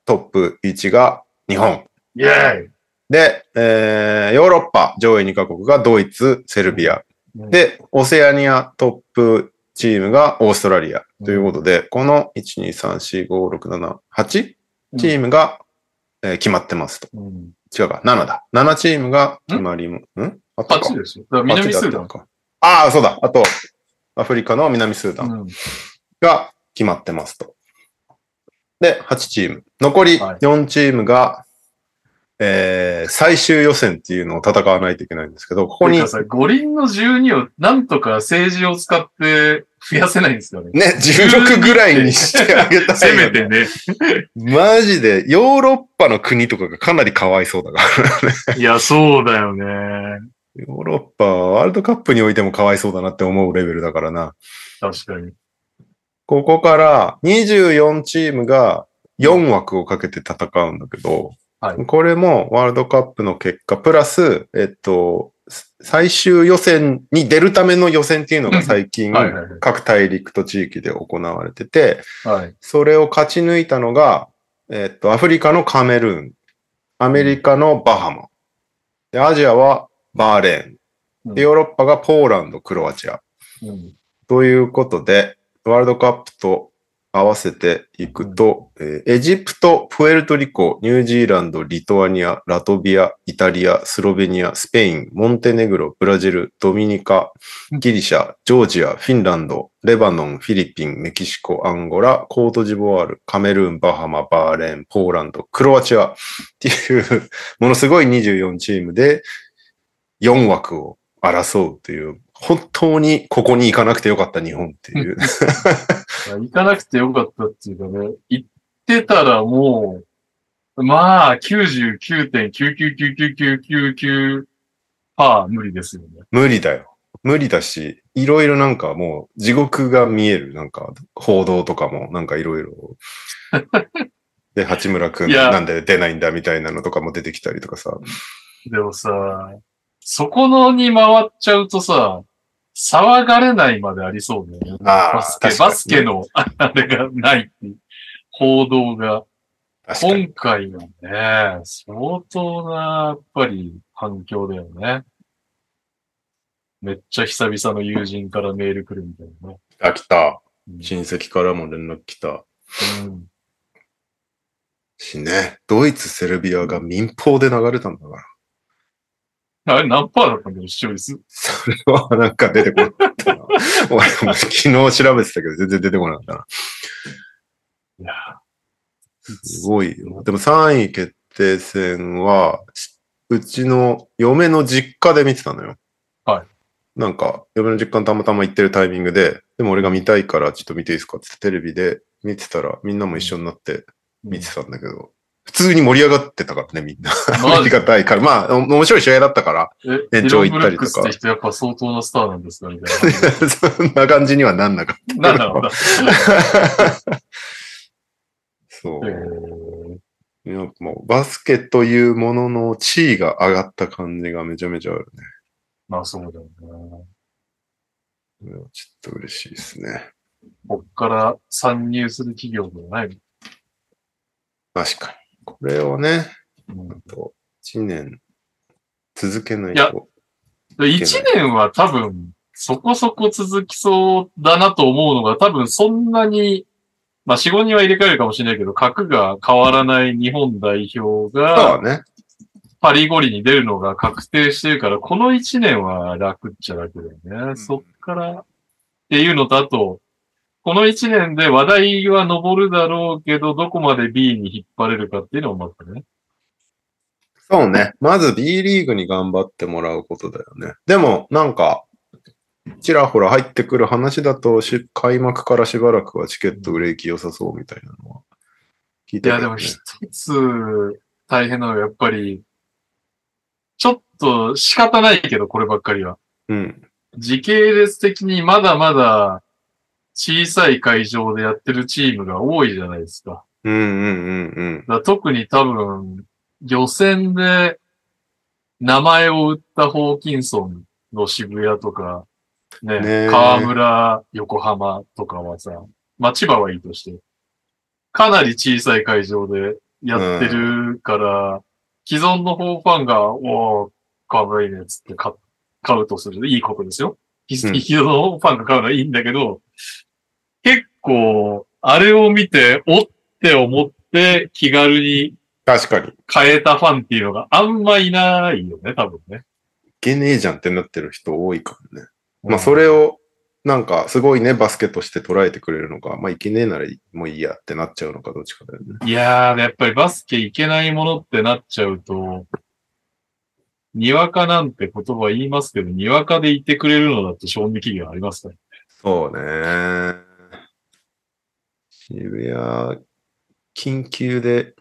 トップ1が日本。イェーイで、えーヨーロッパ上位2カ国がドイツ、セルビア。で、オセアニアトップチームがオーストラリア。ということで、この1、2、3、4、5、6、7、8チームが、えー決まってますと。うん、違うか、7だ。7チームが決まりも、んあったか8ですよ。だから南スーダン。か。ああ、そうだ。あと、アフリカの南スーダンうんが決まってますと。で、8チーム。残りはい4チームが、えー、最終予選っていうのを戦わないといけないんですけど、ここに、五輪の12をなんとか政治を使って増やせないんですよね。16ぐらいにしてあげたいね、めてね。マジで、ヨーロッパの国とかがかなりかわいそうだから。いや、そうだよね。ヨーロッパはワールドカップにおいてもかわいそうだなって思うレベルだからな。確かに。ここから24チームが4枠をかけて戦うんだけど、はい。これもワールドカップの結果、プラス、えっと、最終予選に出るための予選っていうのが最近各大陸と地域で行われてて、はい。それを勝ち抜いたのが、えっと、アフリカのカメルーン、アメリカのバハマ、でアジアはバーレーン、でヨーロッパがポーランド、クロアチア。うん。ということで、ワールドカップと合わせていくと、えーエジプト、プエルトリコ、ニュージーランド、リトアニア、ラトビア、イタリア、スロベニア、スペイン、モンテネグロ、ブラジル、ドミニカ、ギリシャ、ジョージア、フィンランド、レバノン、フィリピン、メキシコ、アンゴラ、コートジボワール、カメルーン、バハマ、バーレーン、ポーランド、クロアチア。っていう、ものすごい24チームで4枠を争うという、本当にここに行かなくてよかった日本っていう。行かなくてよかったっていうかね、行ってたらもう、まあ、99.9999999%無理ですよね。無理だよ。無理だし、いろいろなんかもう地獄が見える。なんか報道とかもなんかいろいろ。で、八村くんなんで出ないんだみたいなのとかも出てきたりとかさ。でもさ、そこのに回っちゃうとさ、騒がれないまでありそうね。バスケ、確かにバスケの あれがないっていう報道が。今回はね、相当な、やっぱり反響だよね。めっちゃ久々の友人からメール来るみたいなね。あ、来た。うん親戚からも連絡来た。うんしね。ドイツ、セルビアが民放で流れたんだから。あれ何パーだったんだろう、視聴率。それはなんか出てこなかったな。俺も昨日調べてたけど全然出てこなかったな。いやすごいよ。でも3位決定戦は、しうちの嫁の実家で見てたのよ。はい。なんか、嫁の実家にたまたま行ってるタイミングで、でも俺が見たいからちょっと見ていいですかってテレビで見てたら、みんなも一緒になって見てたんだけど、普通に盛り上がってたからね、みんな。ありがたいから。まあ、お面白い試合だったから、え、延長行ったりとかって人やっぱ相当なスターなんですかみたいな。そんな感じにはなんなかった。なんだろうな。そう。えーいやもうバスケというものの地位が上がった感じがめちゃめちゃあるまあそうだよね。ね。ちょっと嬉しいですね。こっから参入する企業ではない。確かに。これをね、うんあと1年続けないいやと。で一年は多分、そこそこ続きそうだなと思うのが、多分そんなに、まあ4、5人は入れ替えるかもしれないけど、格が変わらない日本代表が、ね。パリゴリに出るのが確定してるから、この1年は楽っちゃ楽だよね。んそっから、っていうのと、あと、この1年で話題は上るだろうけど、どこまで B に引っ張れるかっていうのもまたね。そうね。まず B リーグに頑張ってもらうことだよね。でも、なんか、ちらほら入ってくる話だとし、開幕からしばらくはチケット売れ行き良さそうみたいなのは聞いいや、てたよね。でも一つ大変なのはやっぱり、ちょっと仕方ないけど、こればっかりは。うん。時系列的にまだまだ小さい会場でやってるチームが多いじゃないですか。うんうんうんうん。特に多分、予選で名前を売ったホーキンソンの渋谷とか、ね、ねえ河村、横浜とかはさ、まあ千葉はいいとして、かなり小さい会場でやってるから、既存のホーファンが、おー、河村いいねっつって買買うとする。いいことですよ。既存のファンが買うのはいいんだけど、結構、あれを見て、おって思って気軽に確かに。い変えたファンっていうのがあんまいないよね、多分ね。けねえじゃんってなってる人多いからね。まあそれを、なんかすごいね、バスケとして捉えてくれるのか、まあいけねえならもういいやってなっちゃうのか、どっちかだよね。いやー、やっぱりバスケいけないものってなっちゃうと、にわかなんて言葉言いますけど、にわかでいてくれるのだって賞味期限ありますから。そうね。渋谷、緊急で、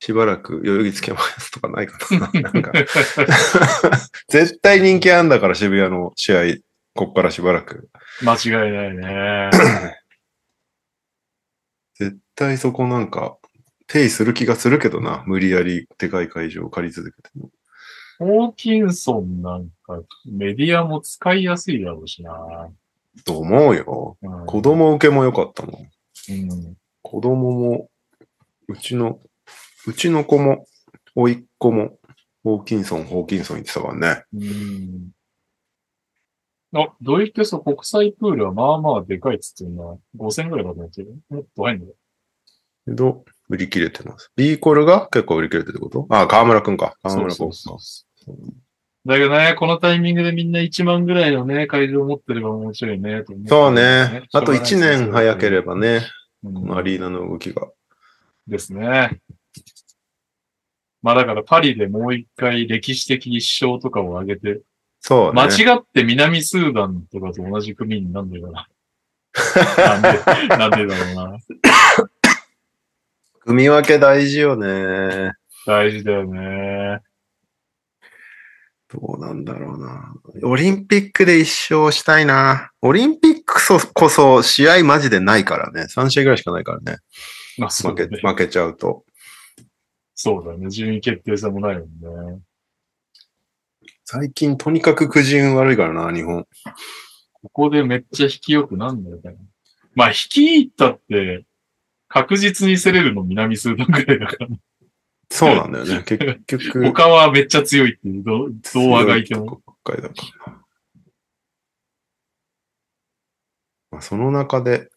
しばらく代々木つけますとかないかな。なんか、絶対人気あんだから渋谷の試合、こっからしばらく。間違いないね。絶対そこなんか、定位する気がするけどな。無理やりでかい会場を借り続けても。ホーキンソンなんかメディアも使いやすいだろうしな。と思うよ。うん、子供受けも良かったもん。うん。子供も、うちの、うちの子も、甥っ子も、ホーキンソン、ホーキンソン言ってたからね。うん。あ、ドイツ国際プールはまあまあでかいっつってんな。5000ぐらいだと思ってる。もっと入んのけど、売り切れてます。ビーコルが結構売り切れてるってこと？あ、河村くんか。河村くんか。そうそうだけどね、このタイミングでみんな1万ぐらいのね、会場持ってれば面白いね、と思そうね。あと1年早ければね、うんアリーナの動きが。ですね。まあだからパリでもう一回歴史的一勝とかを上げて、そうね。間違って南スーダンとかと同じ組になんでかな。なんで、なんでだろうな。組み分け大事よね。大事だよね。どうなんだろうな。オリンピックで一勝したいな。オリンピックこそこそ試合マジでないからね。3試合ぐらいしかないからね。まあそうだね。負け負けちゃうと。そうだね。順位決定戦もないもんね。最近とにかくくじ運悪いからな、日本。ここでめっちゃ引きよくなんだよね。まあ引き入ったって、確実に競れるの南スーダンぐらいだから、ね。そうなんだよね。結局。他はめっちゃ強いっていう、どう話がいても。かな。まあ、その中で、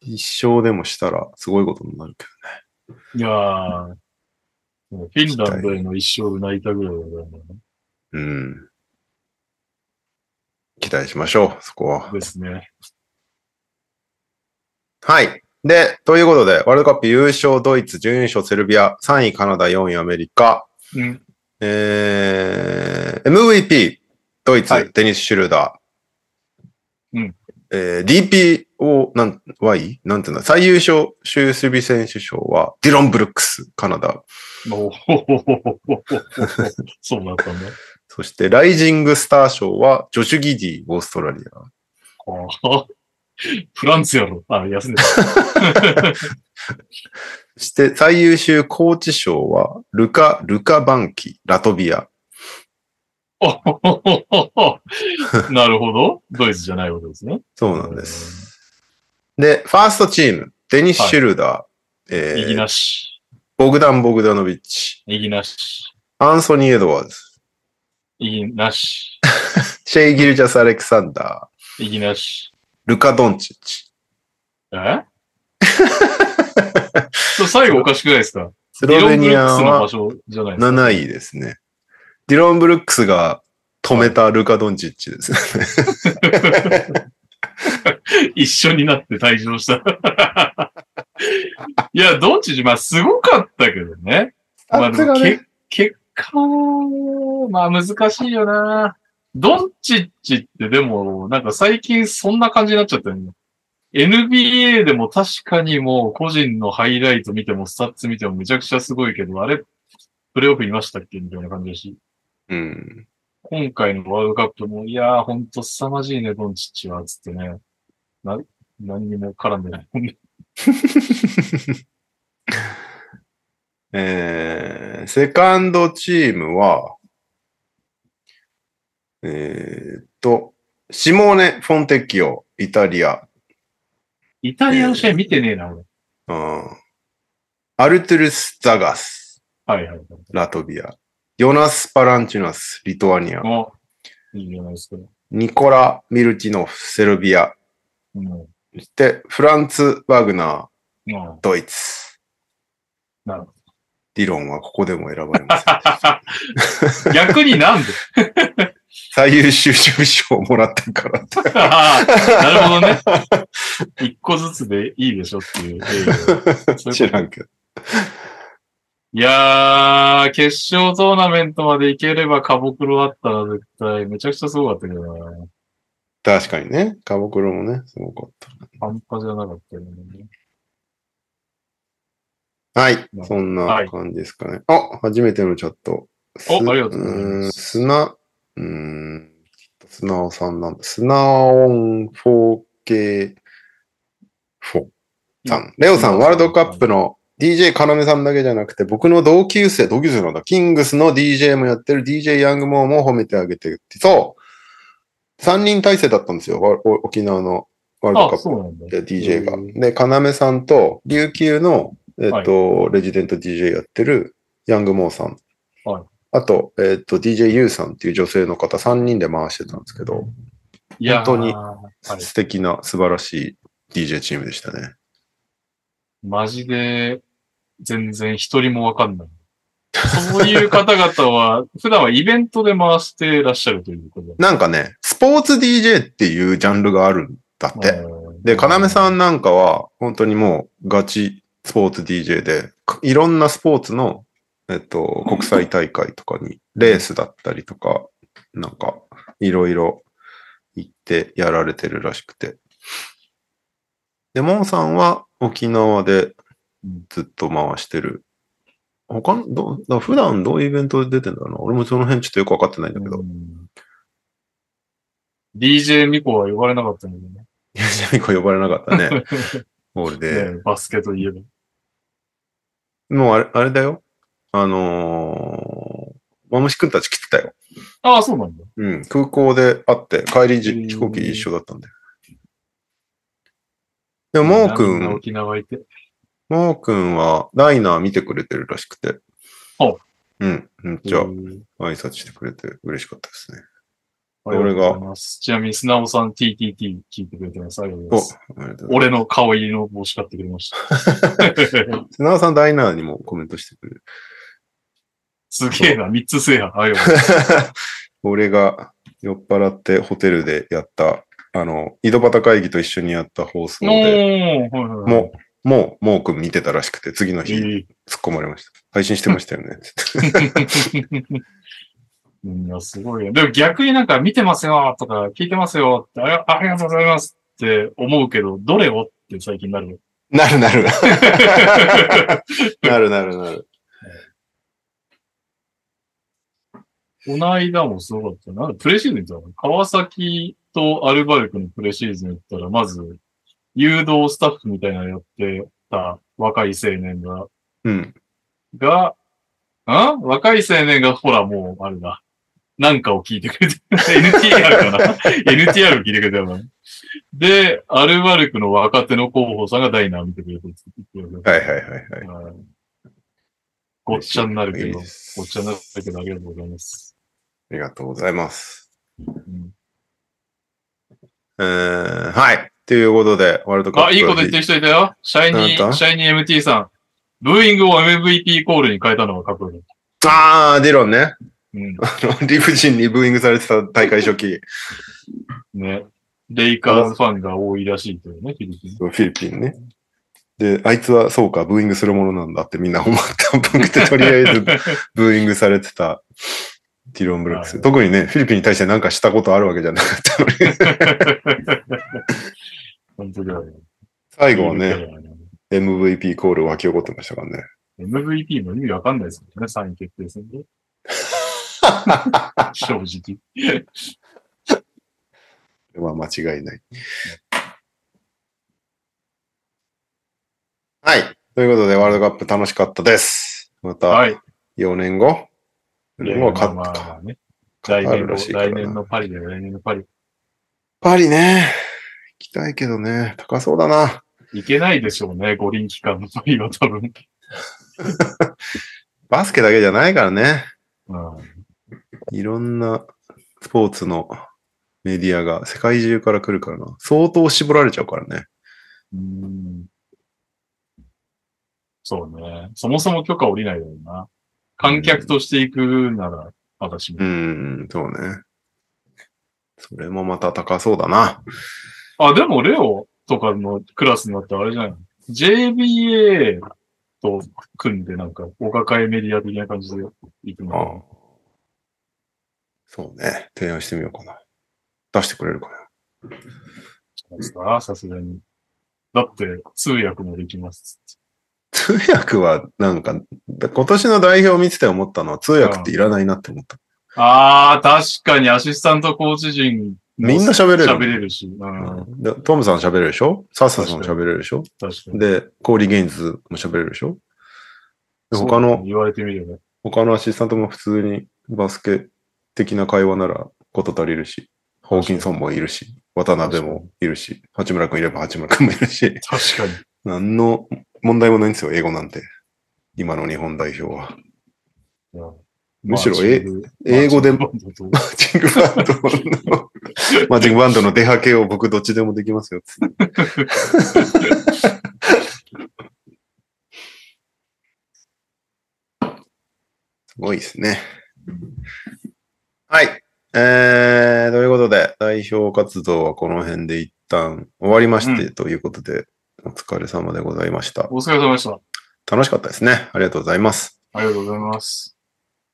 一生でもしたらすごいことになるけどね。いやー、フィンランドへの一生を泣いたぐらいだかね。うん。期待しましょう、そこは。ですね。はい。で、ということで、ワールドカップ優勝ドイツ、準優勝セルビア、3位カナダ、4位アメリカ、うん。えー、MVP、ドイツ、はいデニス・シュルーダー。うん。えー、DPO、なん、Y? なんていうんだ、最優秀守備選手賞は、ディロン・ブルックス、カナダ。お そうだったんだ。そして、ライジング・スター賞は、ジョシュ・ギディ、オーストラリア。フランスやろ。あ、休んでた。そ して、最優秀コーチ賞は、ルカ、ルカ・バンキ、ラトビア。なるほど。ドイツじゃないわけですね。そうなんです。で、ファーストチーム、デニス・シュルダー、えー右なし。ボグダン・ボグダノビッチ、右なし。アンソニー・エドワーズ、右なし。シェイ・ギルジャス・アレクサンダー、右なし。ルカ・ドンチッチ、え？最後おかしくないですか？スロベニアは所じゃないですか？7位ですね。ディロン・ブルックスが止めたルカ・ドンチッチですね。一緒になって退場した。いや、どっちまあ、すごかったけどね。まあ、結果は、まあ難しいよな。ドンチッチってでも、なんか最近そんな感じになっちゃったよね。NBA でも確かにもう個人のハイライト見てもスタッツ見てもめちゃくちゃすごいけど、あれ、プレイオフいましたっけ？みたいな感じだし。うん。今回のワールドカップも、いやー、ほんと凄まじいね、ドンチッチは、つってね。な、何にも絡んでないもんね。えー、セカンドチームは、えーっと、シモーネ・フォンテッキオ、イタリア。イタリアの試合見てねえな、俺。うんアルトゥルス・ザガス、はいはいはい。ラトビア。ヨナス・パランチュナス、リトアニア。お、いいじゃないですか。ニコラ・ミルティノフ、セルビア。うん。そして、フランツ・ワグナー、うん。ドイツ。なるほディロンはここでも選ばれます。ど。逆になんで？最優秀守備賞をもらったからって。なるほどね。一個ずつでいいでしょっていう。知らんけど。いやー、決勝トーナメントまで行ければカボクロあったら絶対めちゃくちゃすごかったけどな。確かにね。カボクロもね、すごかった。半端じゃなかったよね。はいま。あそんはない感じですかね。あ、初めてのチャット。すおありがとうございます砂、うーん、きっと砂尾さんなんだ。砂音 4K4 さん。レオさん、ワールドカップの DJ カナメさんだけじゃなくて、僕の同級生、同級生なんだ。キングスの DJ もやってる DJ ヤングモーも褒めてあげてって。そう。3人体制だったんですよ。沖縄のワールドカあ、ップそうなんだ。で DJ が。で、かなめさんと、琉球の、えっ、と、レジデント DJ やってる、ヤングモーさん。はいあと、えっ、と、DJ ユウさんっていう女性の方3人で回してたんですけど、本当にはい素敵な、素晴らしい DJ チームでしたね。マジで、全然一人もわかんない。そういう方々は、普段はイベントで回してらっしゃるということなんかね、スポーツ DJ っていうジャンルがあるんだって。うんで、かなめさんなんかは、本当にもうガチスポーツ DJ で、かいろんなスポーツの、えっと、国際大会とかに、レースだったりとか、なんか、いろいろ行ってやられてるらしくて。で、モンさんは沖縄でずっと回してる。他の、どうだ普段どういうイベントで出てんだろうな。俺もその辺ちょっとよくわかってないんだけど。うん DJ ミコは呼ばれなかったんだけどね。いや、ジャミコ呼ばれなかったね。ホールで。ねバスケといえば。もうあれ、あれだよ。あのー、マムシ君たち来てたよ。ああ、そうなんだ。うん。空港で会って、帰り飛行機一緒だったんだよ。でも、モーみん沖縄いて。モー君は、ダイナー見てくれてるらしくて。ほうん。めっちゃうん挨拶してくれて嬉しかったですね。ありが。ちなみに、砂尾さん TTT 聞いてくれてます。ありがとうごおざいます。、ます俺の顔入りの帽子買ってくれました。砂尾さんダイナーにもコメントしてくれる。すげえな、3つ制覇。ありがとうございます。俺が酔っ払ってホテルでやった、あの、井戸端会議と一緒にやった放送で、はいはいはい。もう、もう、もうくん見てたらしくて、次の日突っ。込まれました。配信してましたよね。いや、すごいよ。でも逆になんか見てますよとか聞いてますよってありありがとうございますって思うけど、どれをって最近なるよ。なるなる。なるなるなる。この間もすごかった。なんだ、プレシーズン行ったの？川崎とアルバルクのプレシーズン行ったら、まず、誘導スタッフみたいなのやってた若い青年が、うん。が、ん若い青年が、ほら、もう、あれだ。なんかを聞いてくれて、NTR かな ?NTR を聞いてくれたよな。で、アルバルクの若手の候補さんがダイナー見てくれてはいはいはいはい。はいごっちゃになるけど、ごっちゃになるけど、ありがとうございます。ありがとうございます。うんえー、はい。ということで、ワールドカップ。あ、いいこと言ってる人いたよ。シャイニー、シャイニー MT さん。ブーイングを MVP コールに変えたのがかっこいい。あー、ディロンね。うん。理不尽にブーイングされてた大会初期、ね。レイカーズファンが多いらしいというね、フィリピン。フィリピンね。で、あいつはそうか、ブーイングするものなんだってみんな思ったっぽくて、とりあえず ブーイングされてたディロン・ブルックス。はい特にね、フィリピンに対して何かしたことあるわけじゃなかったのに。本当だよね。最後はね、MVP コール湧き起こってましたからね。MVP の意味わかんないですもんね、3位決定戦で。正直。これは間違いない。はい。ということで、ワールドカップ楽しかったです。またはい。4年後。4年後は勝まあか。まあね。来年の、来年のパリだよ、来年のパリ。パリね。行きたいけどね、高そうだな。いけないでしょうね、五輪期間のパリは多分。バスケだけじゃないからね。うん。いろんなスポーツのメディアが世界中から来るからな。相当絞られちゃうからね。うんそうね。そもそも許可下りないだろうな。観客として行くなら、私も。うん、そうね。それもまた高そうだな。あ、でもレオとかのクラスになってあれじゃないの ?JBA と組んでなんか、お抱えメディア的な感じで行くあの？あそうね。提案してみようかな。出してくれるかな。かなですか？さすがに。だって、通訳もできます。通訳はなんか、今年の代表見てて思ったのは通訳っていらないなって思った。ああ、確かにアシスタントコーチ陣もみんな喋れる喋れるし。うん、トムさん喋れるでしょ？サッサさんも喋れるでしょ？確かに。で、コーリー・ゲインズも喋れるでしょ？で他の、言われてみれば。他のアシスタントも普通にバスケ的な会話ならこと足りるし、ホーキンソンもいるし、渡辺もいるし、八村君いれば八村君もいるし、確かに。何の問題もないんですよ、英語なんて。今の日本代表は。むしろまあえ英語でマー チングバンドの、マーチングバンドの出はけを僕どっちでもできますよ。すごいですね。はい。えー、ということで、代表活動はこの辺で一旦終わりまして、うということで、お疲れ様でございました。お疲れ様でした。楽しかったですね。ありがとうございます。ありがとうございます。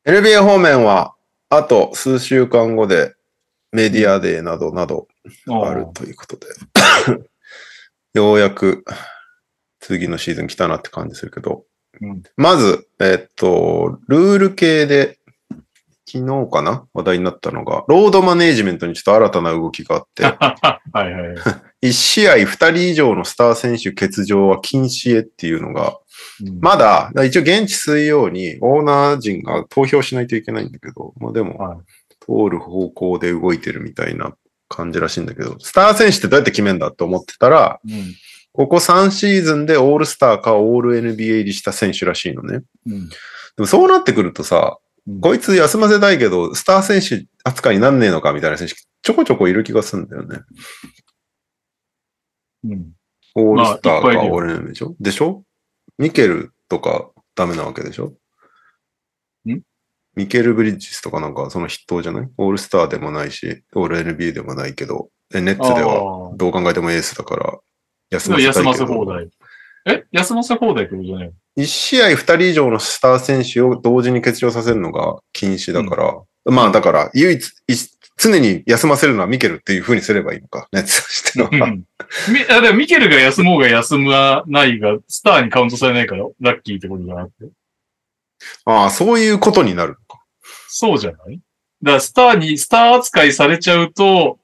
NBA 方面は、あと数週間後でメディアデーなどなどあるということで、ようやく次のシーズン来たなって感じするけど、うんまず、えっと、ルール系で昨日かな？話題になったのが、ロードマネージメントにちょっと新たな動きがあって、はいはい。1試合2人以上のスター選手欠場は禁止へっていうのが、うん。まだ、一応現地水曜にオーナー陣が投票しないといけないんだけど、まあでも、はい。通る方向で動いてるみたいな感じらしいんだけど、スター選手ってどうやって決めんだと思ってたら、うん。ここ3シーズンでオールスターかオール NBA 入りした選手らしいのね。うん。でもそうなってくるとさ、うん。こいつ休ませたいけど、スター選手扱いになんねえのかみたいな選手、ちょこちょこいる気がするんだよね。うん。オールスターかオールネームでしょ？でしょ？ミケルとかダメなわけでしょ？ん？ミケル・ブリッジスとかなんかその筆頭じゃない？オールスターでもないし、オール NBA でもないけど、でネッツではどう考えてもエースだから、休ませ。休ませ放題。え？休ませ放題ってことじゃない1試合2人以上のスター選手を同時に欠場させるのが禁止だから、まあだから唯一、い常に休ませるのはミケルっていう風にすればいいのか、ネッツとしては。うん。みあでもミケルが休もうが休まないが、スターにカウントされないから、ラッキーってことじゃなくて。ああ、そういうことになるのか。そうじゃない？だからスターに、スター扱いされちゃうと、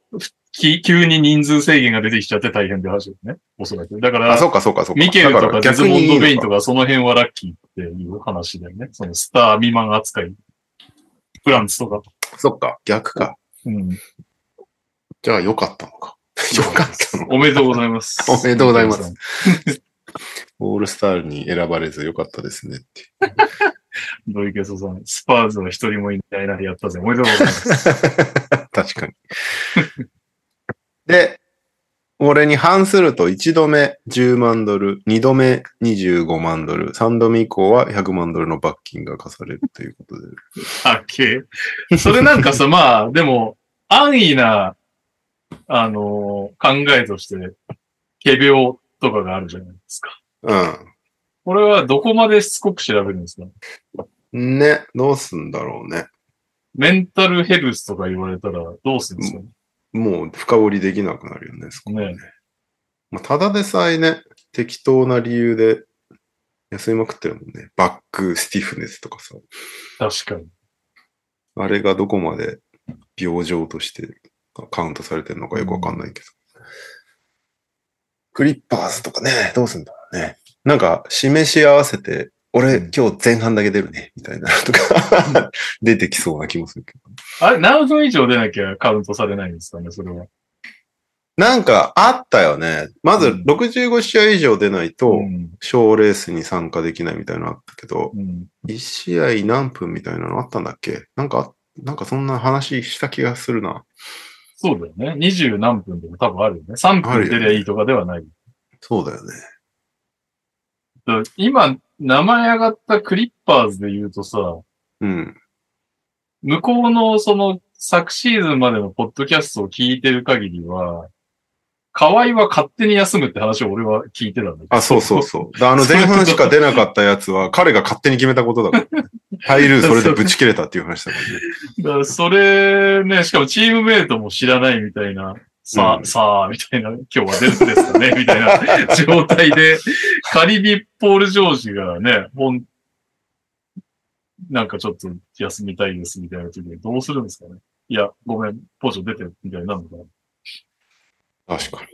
き急に人数制限が出てきちゃって大変で話よね。おそらく。だかあ、ら、そうかそうかそうか。ミケルとかデズモンド・ベインとか。かその辺はラッキーっていう話だよね。そのスター未満扱い。フランスとか。そっか、逆か。うん。じゃあよかったのか。よかったの。おめでとうございます。おめでとうございます。オールスターに選ばれずよかったですねって。ドイケソさん、スパーズは一人もいないなでやったぜ。おめでとうございます。確かに。で、俺に反すると1度目10万ドル、2度目25万ドル、3度目以降は100万ドルの罰金が課されるということで。あっけ。それなんかさ、まあ、でも、安易な、あのー考えとして、仮病とかがあるじゃないですか。これはどこまでしつこく調べるんですか？うん。ね、どうすんだろうね。メンタルヘルスとか言われたらどうするんですか？ねもう深掘りできなくなるよね、そこねまあ、ただでさえね、適当な理由で休みまくってるもんね。 back stiffness とかさ。確かに。あれがどこまで病状としてカウントされてるのかよくわかんないけど。クリッパーズとかね、どうすんだろうね。なんか、示し合わせて、俺、うん今日前半だけ出るね、みたいなのとか、出てきそうな気もするけど。あれ、何分以上出なきゃカウントされないんですかね、それは。なんか、あったよね。まず、うん65試合以上出ないと、うん。賞レースに参加できないみたいなのあったけど、うん。1試合何分みたいなのあったんだっけ？なんか、なんかそんな話した気がするな。そうだよね。二十何分でも多分あるよね。3分出りゃいいとかではない。そうだよね。今、名前上がったクリッパーズで言うとさ、うん。向こうのその昨シーズンまでのポッドキャストを聞いてる限りは、河合は勝手に休むって話を俺は聞いてたんだけど。あ、そうそうそう。だあの前半しか出なかったやつは、彼が勝手に決めたことだから、ね。入る、それでぶち切れたっていう話だからね。だからそれね、しかもチームメイトも知らないみたいな、さあ、うんさあ、みたいな、今日は出るんですかねみたいな 状態で、仮にポール・ジョージがね、ほん、なんかちょっと休みたいですみたいな時にどうするんですかねいや、ごめん、ポジョ出てみたいになるのかな確かに。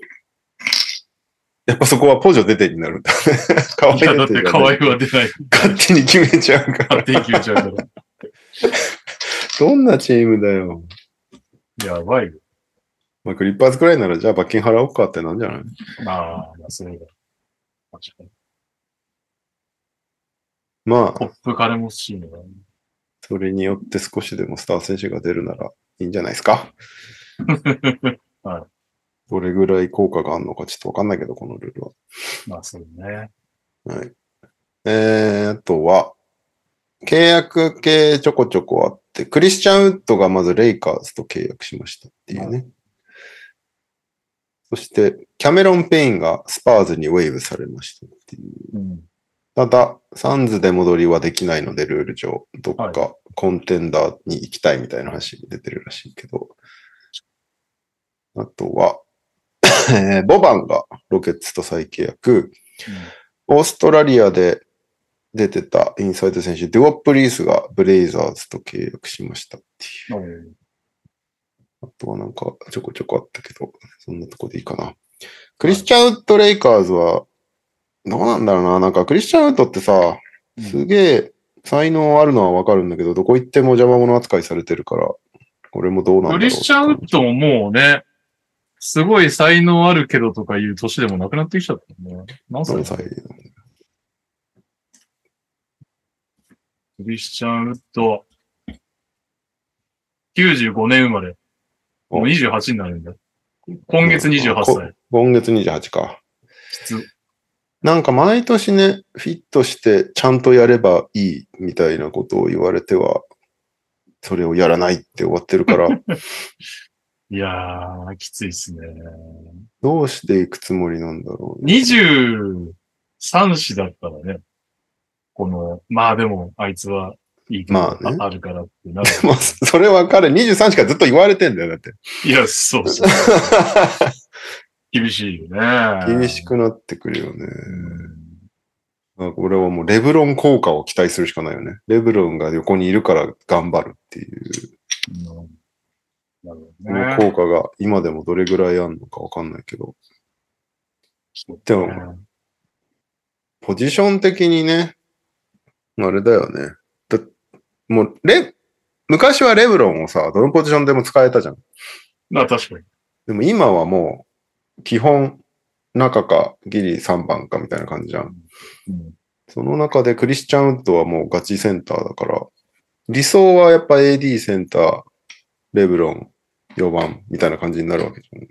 やっぱそこはポジョ出てになるんだ。可 愛いや、だって河合は出ない。勝手に決めちゃうから。勝手に決めちゃうから。どんなチームだよ。やばいよ。まあ、クリッパーズくらいなら、じゃあ罰金払おうかってなんじゃない？まあ、まあ、そうだ。確かに。まあ、トップ金も欲しいのが、ね。それによって少しでもスター選手が出るならいいんじゃないですか。はい。どれぐらい効果があるのかちょっとわかんないけど、このルールは。まあ、そうね。はい。えー、あとは、契約系ちょこちょこあって、クリスチャン・ウッドがまずレイカーズと契約しましたっていうね。そして、キャメロン・ペインがスパーズに waive されましたっていう。うん。ただ、サンズで戻りはできないので、ルール上、どっかコンテンダーに行きたいみたいな話出てるらしいけど。あとは、えーボバンがロケッツと再契約。オーストラリアで出てたインサイド選手、デュオップリースがブレイザーズと契約しましたっていう。うんあとはなんかちょこちょこあったけど、そんなとこでいいかな。クリスチャン・ウッド・レイカーズは、どうなんだろうな。なんかクリスチャン・ウッドってさ、うんすげえ才能あるのはわかるんだけど、どこ行っても邪魔者扱いされてるから、俺もどうなんだろう。クリスチャン・ウッドももうね、すごい才能あるけどとかいう年でもなくなってきちゃったね。何歳何歳クリスチャン・ウッド。95年生まれ。もう28になるんだ。今月28こ歳。今月28か。きつ。なんか毎年ね、フィットしてちゃんとやればいいみたいなことを言われては、それをやらないって終わってるから、いやー、きついっすね。どうしていくつもりなんだろう、ね。23子だったらね、この、まあでも、あいつはいいまあねああるからってなる。もうそれは彼23しかずっと言われてんだよ、だって。いや、そうそう。厳しいよね。厳しくなってくるよね。うんなんか俺はもうレブロン効果を期待するしかないよね。レブロンが横にいるから頑張るっていう、なるほそどね。の効果が今でもどれぐらいあるのかわかんないけど。でも、ポジション的にね、あれだよね。だもう、レ、昔はレブロンをさ、どのポジションでも使えたじゃん。まあ確かに。でも今はもう、基本、中かギリ3番かみたいな感じじゃん。うんその中でクリスチャンウッドはもうガチセンターだから、理想はやっぱ AD センター、レブロン4番みたいな感じになるわけじゃん。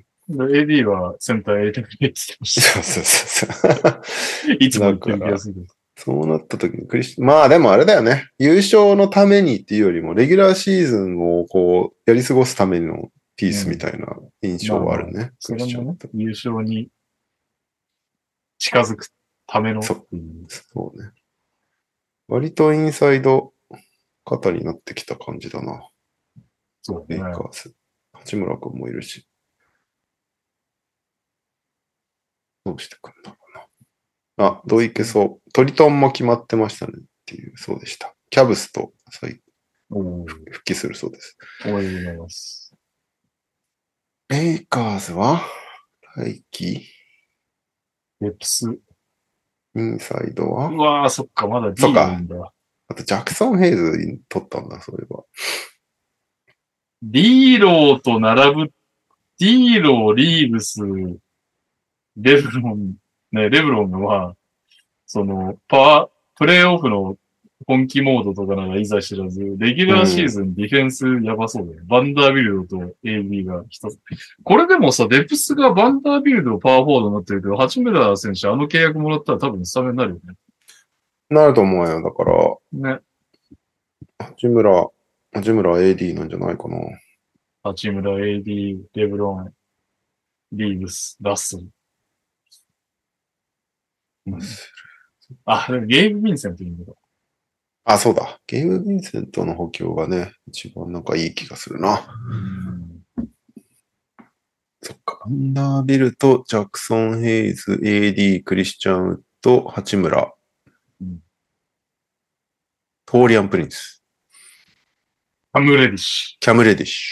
AD はセンター A って言ってましそうそうそうそう。た。いつも言ってる気がする。そうなった時にクリス、まあでもあれだよね。優勝のためにっていうよりも、レギュラーシーズンをこう、やり過ごすためのピースみたいな印象はあるね。それもねクリスチャンウッド、優勝に近づくためのそういう。そうね。割とインサイド肩になってきた感じだな。そうねレイ。カーズ。八村君もいるし。どうしてくんだ？あ、どういけそう。トリトンも決まってましたねっていう、そうでした。キャブスと再復帰するそうです。応援願います。レイカーズは？来季レプス。うインサイドは？わー、そっか、まだ D そっか。あとジャクソン・ヘイズに取ったんだ、そういえば。ディーローと並ぶ、ディーロー、リーブス、レブロン、ね、レブロンは、その、パワー、プレイオフの本気モードとかならいざ知らず、レギュラーシーズンディフェンスやばそうだよ。バンダービルドと AB が一つ。これでもさ、デプスがバンダービルドパワーフォワードになってるけど、八村選手あの契約もらったら多分スタメンになるよなると思うよ。だから、ね。ね。八村、八村 AD なんじゃないかな。八村、AD、レブロン、リーブス、ラッスル。うんあ、でもゲーム・ヴィンセントいいんだ。あ、そうだ。ゲーム・ヴィンセントの補強がね、一番なんかいい気がするな。そっか。アンダービルとジャクソン・ヘイズ、AD、クリスチャンウッド、八村、うんトーリアン・プリンス、ハム・レディッシキャム・レディッシ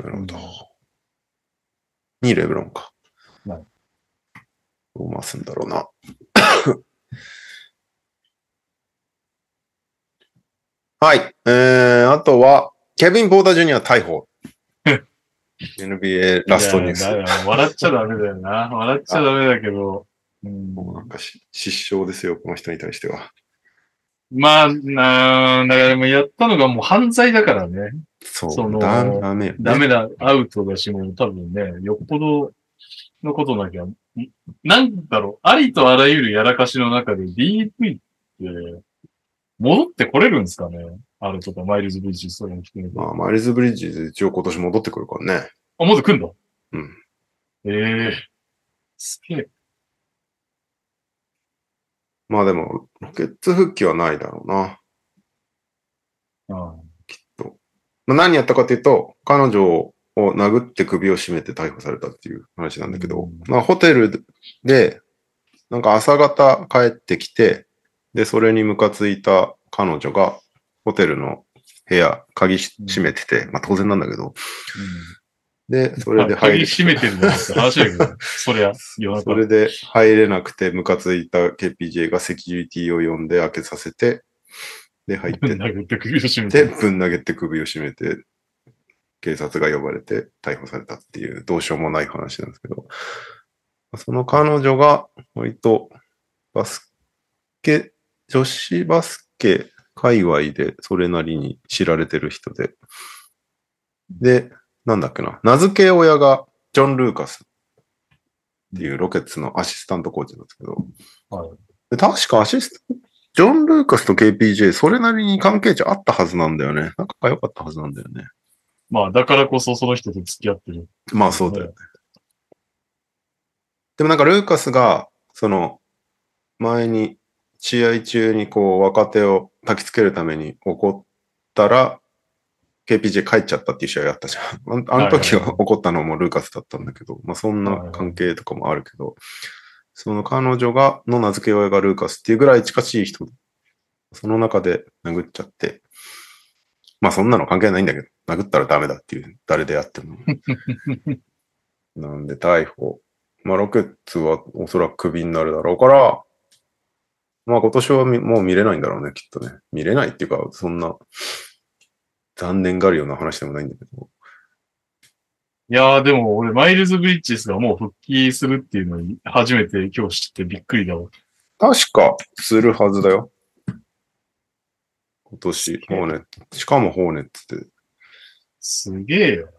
ュ。なるほど。にレブロンか。はいどう回すんだろうな。はい。えー、あとは、ケビン・ポーター・ジュニア逮捕。NBA ラストニュース。笑っちゃダメだよな。笑っちゃダメだけど。うんもうなんかし失笑ですよ、この人に対しては。まあ、なだからでもやったのがもう犯罪だからね。そう。そのダメねダメだ、アウトだし、もう多分ね、よっぽどのことなきゃ、んなんだろう、ありとあらゆるやらかしの中で DV って、戻ってこれるんですかね？あるとか、マイルズ・ブリッジ、そういうの含めて。まあ、マイルズ・ブリッジズ一応今年戻ってくるからね。あ、もっと来んだ？うん。ええすげえ。まあでも、ロケッツ復帰はないだろうな。あまあ、何やったかというと、彼女を殴って首を絞めて逮捕されたっていう話なんだけど、うん。まあホテルで、なんか朝方帰ってきて、で、それにムカついた彼女が、ホテルの部屋、鍵し閉めてて、まあ当然なんだけど、で、それで入り、鍵閉めてるんだって話だけど、そりゃ。それで入れなくてムカついた KPJ がセキュリティを呼んで開けさせて、で、入ってて首を絞めで、て。ぶん投げて首を絞めて、警察が呼ばれて逮捕されたっていう、どうしようもない話なんですけど、その彼女が、割と、バスケ、女子バスケ界隈でそれなりに知られてる人で。で、なんだっけな。名付け親がジョン・ルーカスっていうロケッツのアシスタントコーチなんですけど。はいで確かアシスタント、ジョン・ルーカスと KPJ、それなりに関係値あったはずなんだよね。仲良かったはずなんだよね。まあ、だからこそその人と付き合ってる。まあそうだよね。でもなんかルーカスが、その、前に試合中にこう若手を焚きつけるために怒ったら、KPJ 帰っちゃったっていう試合があったじゃん。あ あの時は怒ったのもルーカスだったんだけど、まあそんな関係とかもあるけど、その彼女が、の名付け親がルーカスっていうぐらい近しい人、その中で殴っちゃって、まあそんなの関係ないんだけど、殴ったらダメだっていう、誰であっても。なんで逮捕。まあロケッツはおそらくクビになるだろうから、まあ今年はみもう見れないんだろうね、きっとね。見れないっていうか、そんな残念がるような話でもないんだけど。いやー、でも俺、マイルズ・ブリッジスがもう復帰するっていうのに初めて今日知ってびっくりだわ。確かするはずだよ。今年、ホーネッツ。しかもホーネッツって。すげえよ。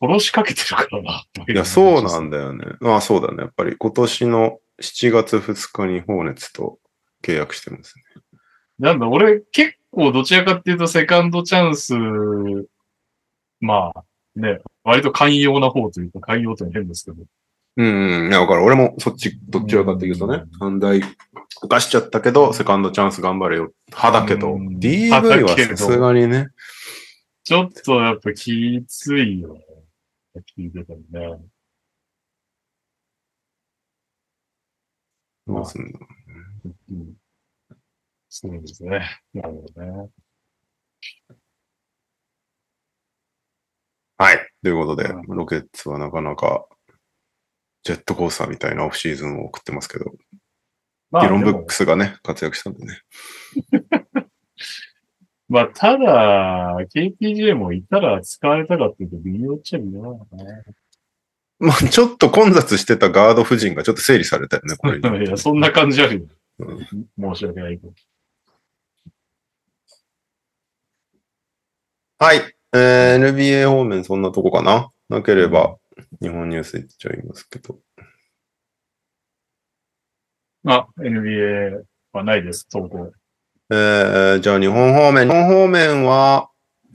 殺しかけてるからな。いや、そうなんだよね。まあそうだね。やっぱり今年の7月2日にホーネッツと契約してますね。なんだ、俺結構どちらかっていうとセカンドチャンス、まあね、割と寛容な方というか寛容というのは変ですけど。うん、うん。いや、わかる。俺もそっち、どっちらかっていうとね、三大犯しちゃったけど、セカンドチャンス頑張れよ。派だけど、うん DV はさすがにね。ちょっとやっぱきついよね。聞いてたらね。どうすんの？うんそうですね。なるほどね。はい。ということでう、ロケッツはなかなか、ジェットコースターみたいなオフシーズンを送ってますけど、まディロンブックスがね、活躍したんでね。まあ、ただ、KPJ もいたら使われたかっていうと微妙っちゃ微妙なのかな。まあ、ちょっと混雑してたガード夫人がちょっと整理されたよね、これに。いや、そんな感じあるよ。うん申し訳ないけど。はい。えー、NBA 方面そんなとこかななければ、日本ニュースいっちゃいますけど。あ、NBA はないです、投稿。えー、じゃあ日本方面。日本方面は、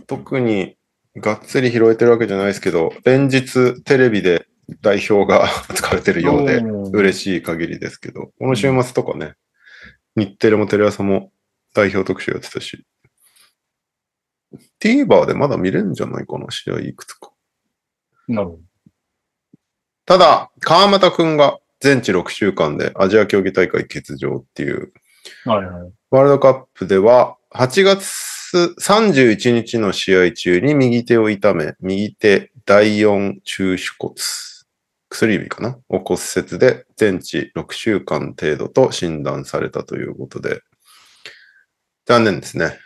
特にがっつり拾えてるわけじゃないですけど、連日テレビで代表が使われてるようで、うん嬉しい限りですけど、この週末とかね、日テレもテレ朝も代表特集やってたし、TVer でまだ見れるんじゃないかな、試合いくつか。なるほど。ただ、川又くんが全治6週間でアジア競技大会欠場っていう、はいはい。ワールドカップでは8月31日の試合中に右手を痛め、右手第4中手骨、薬指かなを骨折で全治6週間程度と診断されたということで、残念ですね。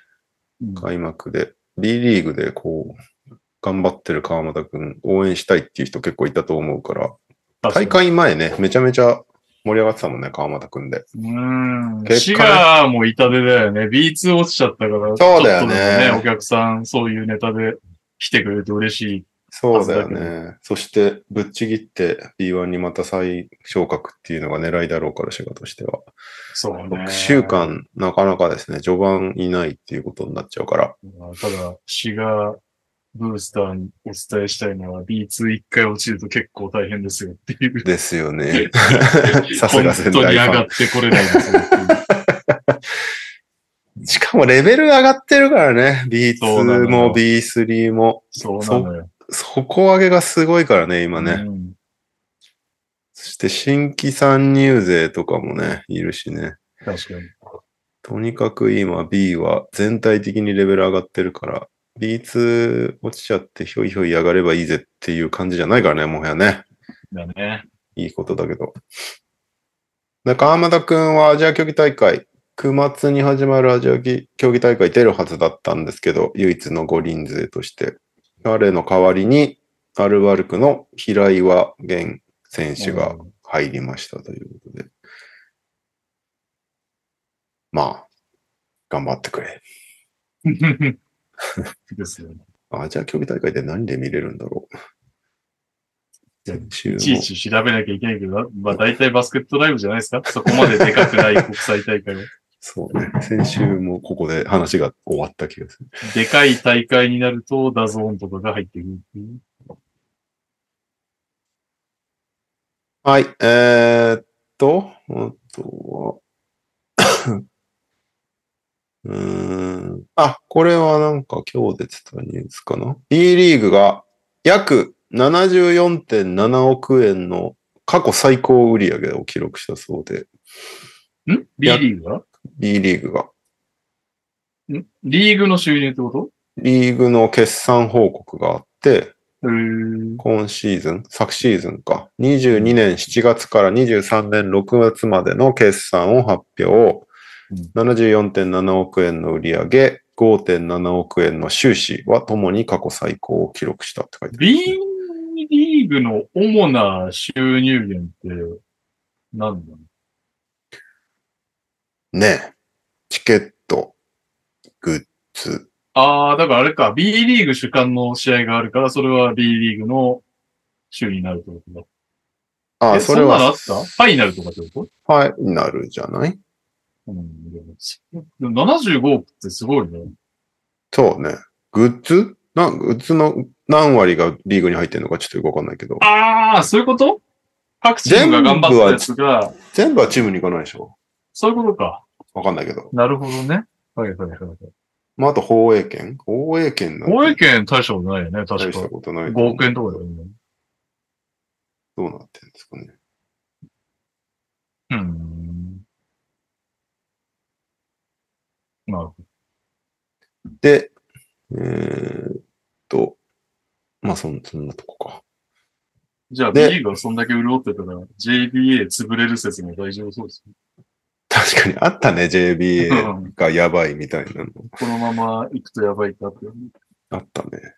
うん開幕で、B リーグでこう、頑張ってる川又くん、応援したいっていう人結構いたと思うから、大会前ね、めちゃめちゃ盛り上がってたもんね、川又くんで。うーん。結シ果ガーも痛手だよね。B2 落ちちゃったから。そうだよねちょっとでもお客さん、そういうネタで来てくれて嬉しい。そうだよね。そして、ぶっちぎって B1 にまた再昇格っていうのが狙いだろうから、滋賀としては。そうね。6週間、なかなかですね、序盤いないっていうことになっちゃうから。まあただ、シガーブースターにお伝えしたいのは B2 一回落ちると結構大変ですよっていう。ですよね。さす本が仙当に上がってこれないですよ。しかもレベル上がってるからね。そうなの B2 よも B3 も。そうなのよ。底上げがすごいからね、今ね。うんそして新規参入勢とかもね、いるしね。確かに。とにかく今 B は全体的にレベル上がってるから、B2 落ちちゃってひょいひょい上がればいいぜっていう感じじゃないからね、もはやね。だね。いいことだけど。で、川又くんはアジア競技大会、9月に始まるアジア競技大会出るはずだったんですけど、唯一の五輪勢として。彼の代わりに、アルバルクの平岩源選手が入りましたということで。まあ、頑張ってくれ。ですね。アジア競技大会で何で見れるんだろう。いちいち調べなきゃいけないけど、まあ大体バスケットライブじゃないですか？そこまででかくない国際大会は。そうね。先週もここで話が終わった気がする。でかい大会になると、ダゾーンとかが入ってくる。はい。えー、っと、あとは、うーん。あ、これはなんか今日出てたニュースかな ?B リーグが約74.7億円の過去最高売上を記録したそうで、ん ?B リーグが？B リーグが。ん？リーグの収入ってこと？リーグの決算報告があって、今シーズン、昨シーズンか、22年7月から23年6月までの決算を発表。74.7億円の売上、5.7億円の収支はともに過去最高を記録したって書いてある。B リーグの主な収入源って何なの？ねチケット、グッズ。ああ、だからあれか、B リーグ主管の試合があるから、それは B リーグの収入になるってことだ。ああ、えそれはんなのあった？ファイナルとかってこと？ファイナルじゃない？うん。でもでも75億ってすごいね。そうね。グッズ？な、グッズの何割がリーグに入ってるのかちょっとよくわかんないけど。ああ、そういうこと？各チームが頑張ったやつが、全部はチームに行かないでしょそういうことか。わかんないけど。なるほどね。はいはいはいはい。まあ、あと放映権？放映権なんて防衛権大したことないよね、確か大した。ことない。5億円とかだよね。どうなってるんですかね。うん。なるほど。で、えーっと、まあそん、そんなとこか。じゃあ B がそんだけ潤ってたら JBA 潰れる説も大丈夫そうですね。確かにあったね、JBA がやばいみたいなの。このまま行くとやばいかって。あったね。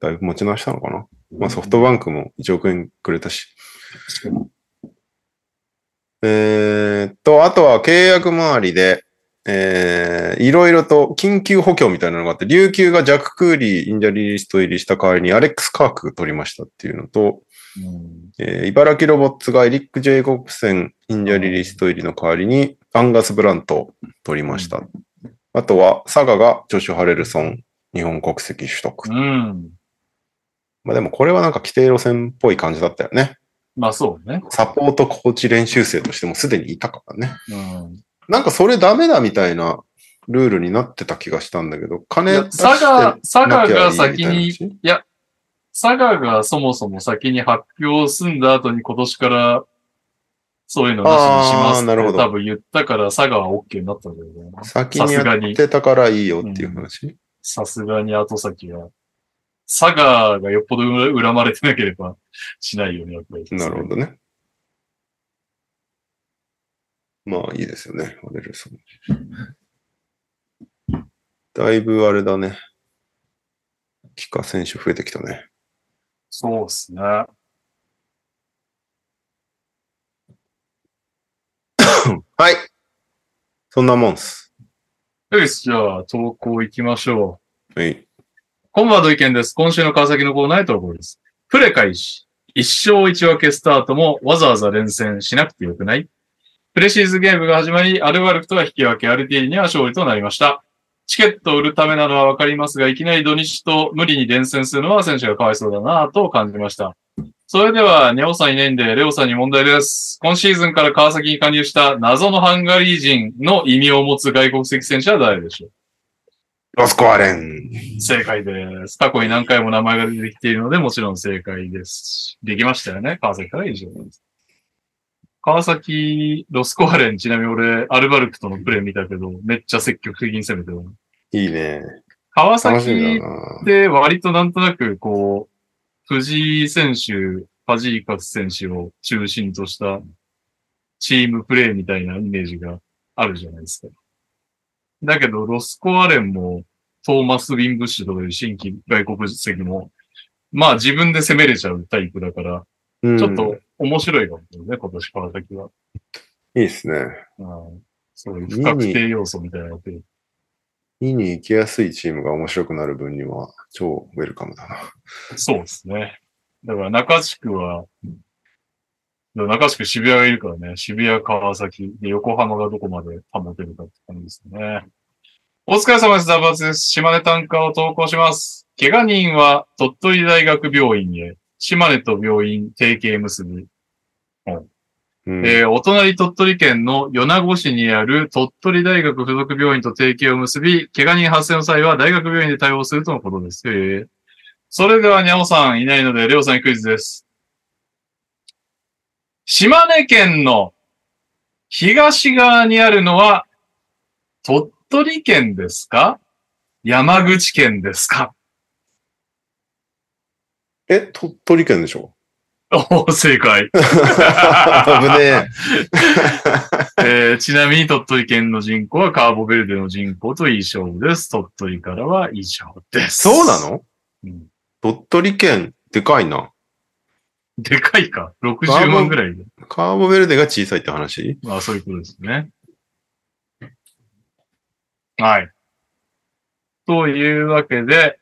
だいぶ持ち直したのかな。まあソフトバンクも1億円くれたし。えーっと、あとは契約周りで、えー、いろいろと緊急補強みたいなのがあって、琉球がジャック・クーリー injury list 入りした代わりにアレックス・カーク取りましたっていうのと、うんえー茨城ロボッツがエリック・ジェイコブセン injury list 入りの代わりにアンガス・ブラントを取りました。あとは、佐賀がジョシュ・ハレルソン、日本国籍取得。うん。まあでもこれはなんか規定路線っぽい感じだったよね。まあそうね。サポートコーチ練習生としてもすでにいたからね。うん。なんかそれダメだみたいなルールになってた気がしたんだけど、い金や出して佐賀、佐賀が先に、なきゃいいみたいな話？佐賀がそもそも先に発表済んだ後に今年からそういうのなしにしますって多分言ったから佐賀は OK になったんだけどな先にやってたからいいよっていう話？さすがに後先が。佐賀がよっぽど恨まれてなければしないよね、やっぱり。なるほどね。まあいいですよね、ハレルソン。だいぶあれだね。帰化選手増えてきたね。そうっすね。はい。そんなもんっす。よし、じゃあ投稿行きましょう。はい。コンバード意見です。今週の川崎のコーナーへ投稿です。プレ開始。一勝一分けスタートもわざわざ連戦しなくてよくない？プレシーズゲームが始まり、アルバルクとは引き分け、RT には勝利となりました。チケットを売るためなのはわかりますが、いきなり土日と無理に連戦するのは選手がかわいそうだなぁと感じました。それでは、ネオさんいないんで、レオさんに問題です。今シーズンから川崎に加入した謎のハンガリー人の意味を持つ外国籍選手は誰でしょう？ロスコアレン。正解です。過去に何回も名前が出てきているので、もちろん正解です。できましたよね。川崎から以上です。川崎、ロスコアレン、ちなみに俺、アルバルクとのプレー見たけど、めっちゃ積極的に攻めてる。いいね。川崎っ。て割となんとなく、こう、藤井選手、ファジーカス選手を中心としたチームプレーみたいなイメージがあるじゃないですか。だけど、ロスコアレンも、トーマス・ウィンブッシュとかいう新規外国籍も、まあ自分で攻めれちゃうタイプだから、うんちょっと面白いかもね、今年川崎は。いいですね。うんそういう不確定要素みたいなのって。見に行きやすいチームが面白くなる分には超ウェルカムだな。そうですね。だから中地区は、中地区渋谷がいるからね、渋谷、川崎、で横浜がどこまで保てるかって感じですね。お疲れ様です。ダバツです。島根単価を投稿します。怪我人は鳥取大学病院へ、島根と病院提携結び、うん。えーお隣鳥取県の米子市にある鳥取大学附属病院と提携を結び、怪我人発生の際は大学病院で対応するとのことです。え。ーそれでは、にゃおさんいないので、レオさんにクイズです。島根県の東側にあるのは鳥取県ですか？山口県ですか？え、鳥取県でしょ？おー正解。危ねえ ーちなみに鳥取県の人口はカーボベルデの人口と一緒です。鳥取からは以上でえ。す。そうなの？うん鳥取県、でかいな。でかいか。60万ぐらいで。カーボベルデが小さいって話？まあそういうことですね。はい。というわけで、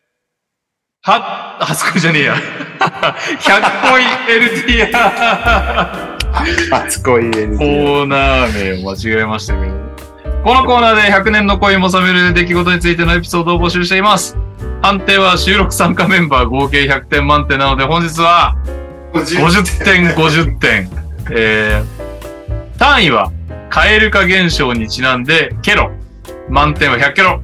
は、あそこじゃねえや。100コイン LTR! 初恋 NT。コーナー名を間違えましたけど。このコーナーで100年の恋を収める出来事についてのエピソードを募集しています。判定は収録参加メンバー合計100点満点なので本日は50点50点。えー、単位は蛙化現象にちなんでケロ。満点は100ケロ。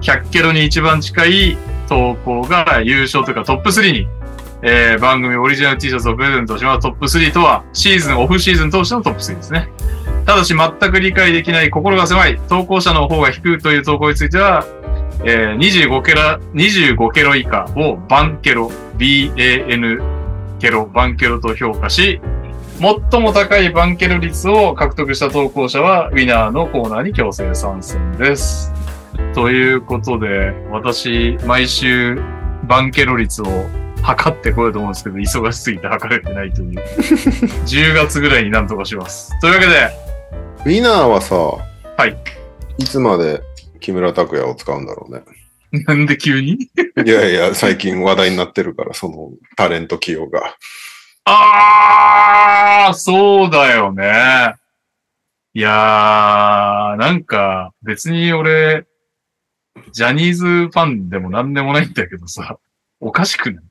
100ケロに一番近い投稿が優勝というかトップ3に、えー、番組オリジナル T シャツをプレゼントします。トップ3とはシーズン、オフシーズン通してのトップ3ですね。ただし全く理解できない心が狭い投稿者の方が低いという投稿については、えー、25ケラ、25ケロ以下をバンケロ、B-A-N ケロ、バンケロと評価し、最も高いバンケロ率を獲得した投稿者は、ウィナーのコーナーに強制参戦です。ということで、私、毎週、バンケロ率を測ってこようと思うんですけど、忙しすぎて測れてないという。10月ぐらいになんとかします。というわけで、ウィナーはさ、はい。いつまで木村拓哉を使うんだろうね。なんで急に？いやいや、最近話題になってるから、そのタレント起用が。あー、そうだよね。いやー、なんか、別に俺、ジャニーズファンでもなんでもないんだけどさ、おかしくない？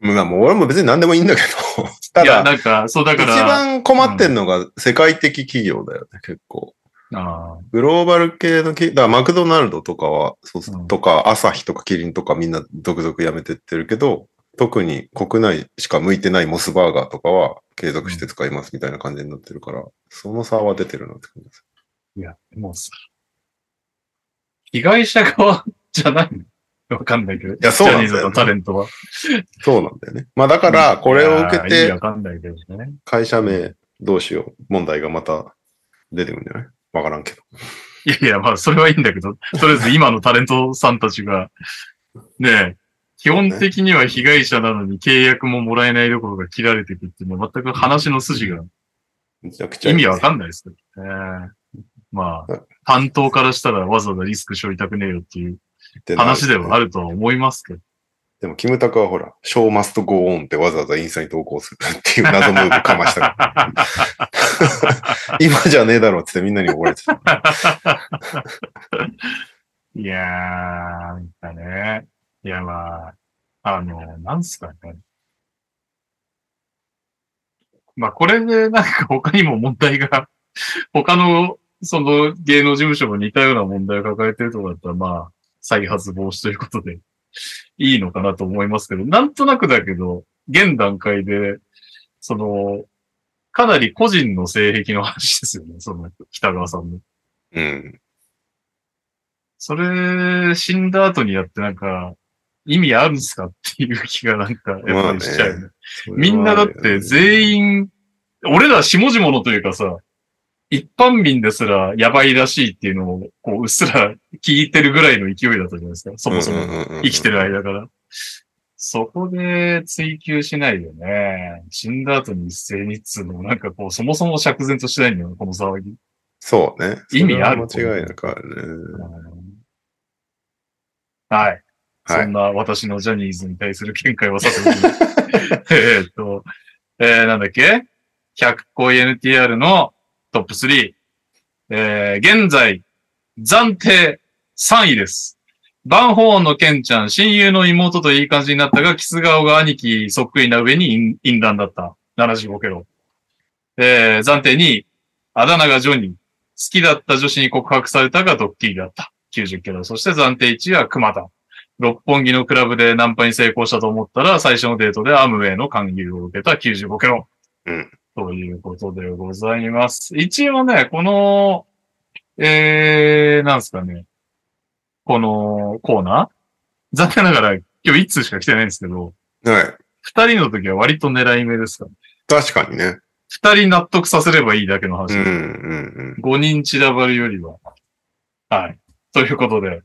まあもう俺も別に何でもいいんだけど、たいや、だ、なんか、そうだか一ら、番困ってんのが世界的企業だよね、結構。あグローバル系の企業、だからマクドナルドとかは、そううん。とか、アサヒとかキリンとかみんな続々やめてってるけど、特に国内しか向いてないモスバーガーとかは継続して使いますみたいな感じになってるから、その差は出てるなって感じです。ーいや、もうさ、被害者側じゃない？の わかんないけど。いやそうなんだよねジャニーズのタレントは。そうなんだよね。まあだから、これを受けて。会社名どうしよう、問題がまた出てくるんじゃない？わからんけど。いやいや、まあ、それはいいんだけど、とりあえず今のタレントさんたちが、ねえ、基本的には被害者なのに契約ももらえないどころが切られていくっていうのは全く話の筋が意味わかんないですけどね。まあ、担当からしたらわざわざリスク背負いたくねえよっていう話ではある。るとは思いますけど。でも、キムタクはほら、ショーマストゴーオンってわざわざインスタに投稿するっていう謎ムーブかましたから。今じゃねえだろってってみんなに怒られてた。いやー、なんかね。いや、まあ、あの、なんすかね。まあ、これでなんか他にも問題が、他の、その芸能事務所も似たような問題を抱えてるとかだったら、まあ、再発防止ということで、いいのかなと思いますけど、なんとなくだけど、現段階で、その、かなり個人の性癖の話ですよね、その北川さんの。うん。それ、死んだ後にやってなんか、意味あるんすかっていう気がなんか、やっぱりしちゃうよね。みんなだって全員、俺ら下々のというかさ、一般民ですらやばいらしいっていうのを、こう、うっすら聞いてるぐらいの勢いだったじゃないですか。そもそも生きてる間から。そこで追求しないよね。死んだ後に一斉にっつうのもなんかこう、そもそも釈然としてないんだよ、この騒ぎ。そうね。意味ある間違いなくあるね。うんはい。はいそんな私のジャニーズに対する見解はさておき。えーっと、えー、なんだっけ ?100 個 NTR のトップ3。えー、現在、暫定3位です。バンホーンのケンちゃん、親友の妹といい感じになったが、キス顔が兄貴そっくりな上に淫淫乱だった。75キロ。えー、暫定2位。あだ名がジョニー。好きだった女子に告白されたがドッキリだった。90キロ。そして暫定1位は熊田。六本木のクラブでナンパに成功したと思ったら、最初のデートでアムウェイの勧誘を受けた95キロ。うん。ということでございます。一応ね、この、えー、なんすかね。このコーナー？残念ながら今日一通しか来てないんですけど、はい。二人の時は割と狙い目ですから。確かにね。二人納得させればいいだけの話うん、うでん、す。五人散らばるよりは。はい。ということで、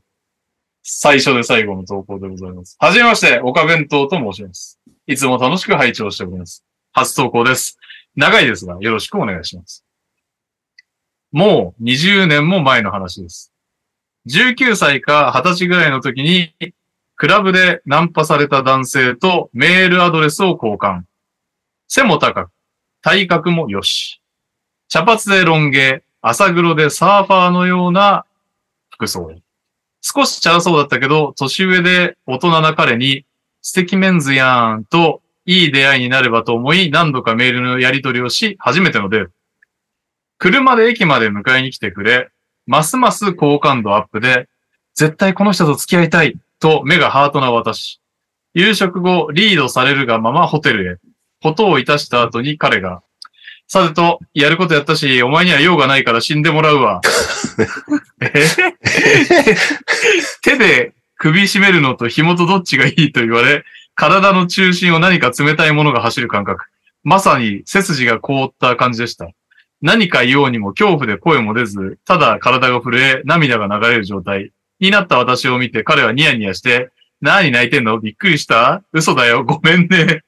最初で最後の投稿でございます。はじめまして、岡弁当と申します。いつも楽しく拝聴しております。初投稿です。長いですが、よろしくお願いします。もう20年も前の話です。19歳か20歳ぐらいの時に、クラブでナンパされた男性とメールアドレスを交換。背も高く、体格も良し。茶髪でロン毛、朝黒でサーファーのような服装。少しチャラそうだったけど、年上で大人な彼に、素敵メンズやーんと、いい出会いになればと思い、何度かメールのやり取りをし、初めてのデート。車で駅まで迎えに来てくれ、ますます好感度アップで、絶対この人と付き合いたい、と目がハートな私。夕食後、リードされるがままホテルへ。ことをいたした後に彼が、さてと、やることやったし、お前には用がないから死んでもらうわ。え？手で首絞めるのと紐とどっちがいいと言われ、体の中心を何か冷たいものが走る感覚。まさに背筋が凍った感じでした。何か言おうにも恐怖で声も出ず、ただ体が震え、涙が流れる状態。になった私を見て彼はニヤニヤして、何泣いてんの？びっくりした？嘘だよ。ごめんね。